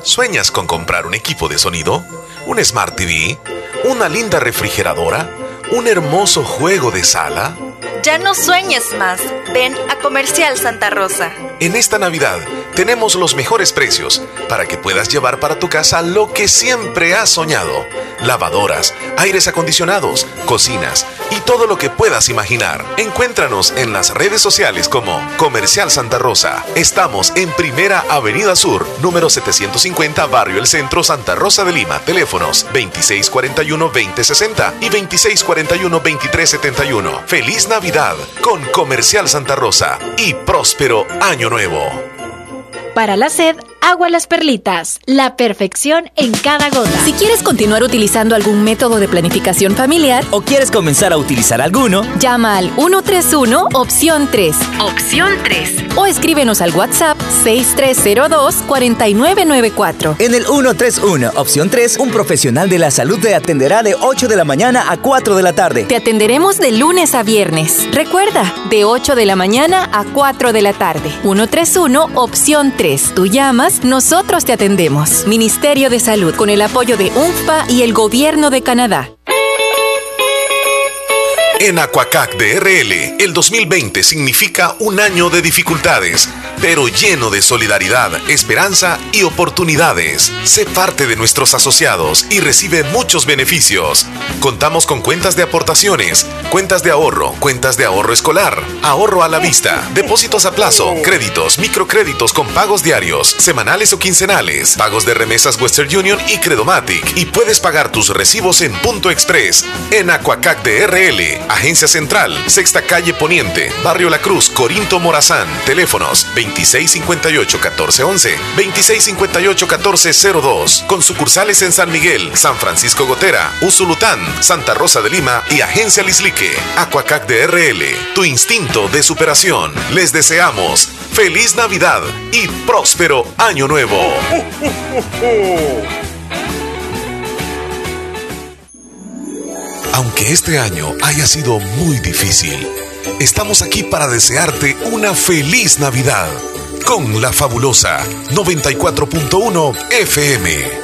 ¿Sueñas con comprar un equipo de sonido? ¿Un Smart TV? ¿Una linda refrigeradora? ¿Un hermoso juego de sala? Ya no sueñes más. Ven a Comercial Santa Rosa. En esta Navidad tenemos los mejores precios para que puedas llevar para tu casa lo que siempre has soñado. Lavadoras, aires acondicionados, cocinas y todo lo que puedas imaginar. Encuéntranos en las redes sociales como Comercial Santa Rosa. Estamos en Primera Avenida Sur, número 750, Barrio El Centro, Santa Rosa de Lima. Teléfonos 2641-2060 y 2641-2371. Feliz Navidad con Comercial Santa Rosa y próspero Año Nuevo. Para la sed, agua las perlitas. La perfección en cada gota. Si quieres continuar utilizando algún método de planificación familiar o quieres comenzar a utilizar alguno, llama al 131 opción 3. Opción 3. O escríbenos al WhatsApp 6302-4994. En el 131 opción 3, un profesional de la salud te atenderá de 8 de la mañana a 4 de la tarde. Te atenderemos de lunes a viernes. Recuerda, de 8 de la mañana a 4 de la tarde. 131 opción 3. Tú llamas, nosotros te atendemos. Ministerio de Salud con el apoyo de UNFPA y el Gobierno de Canadá. En Aquacac DRL, el 2020 significa un año de dificultades, pero lleno de solidaridad, esperanza y oportunidades. Sé parte de nuestros asociados y recibe muchos beneficios. Contamos con cuentas de aportaciones, cuentas de ahorro, cuentas de ahorro escolar, ahorro a la vista, depósitos a plazo, créditos, microcréditos con pagos diarios, semanales o quincenales, pagos de remesas Western Union y Credomatic y puedes pagar tus recibos en Punto Express en Aquacac DRL. Agencia Central, Sexta Calle Poniente, Barrio La Cruz, Corinto Morazán. Teléfonos 2658-1411, 2658-1402. Con sucursales en San Miguel, San Francisco Gotera, Usulután, Santa Rosa de Lima y Agencia Lislique. Aquacac DRL, tu instinto de superación. Les deseamos feliz Navidad y próspero Año Nuevo. Aunque este año haya sido muy difícil, estamos aquí para desearte una feliz Navidad con la fabulosa 94.1 FM.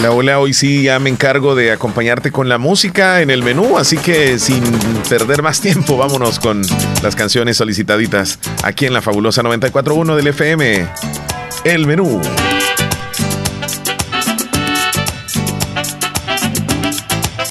Hola, hola, hoy sí ya me encargo de acompañarte con la música en el menú, así que sin perder más tiempo, vámonos con las canciones solicitaditas aquí en la fabulosa 94.1 del FM. El menú.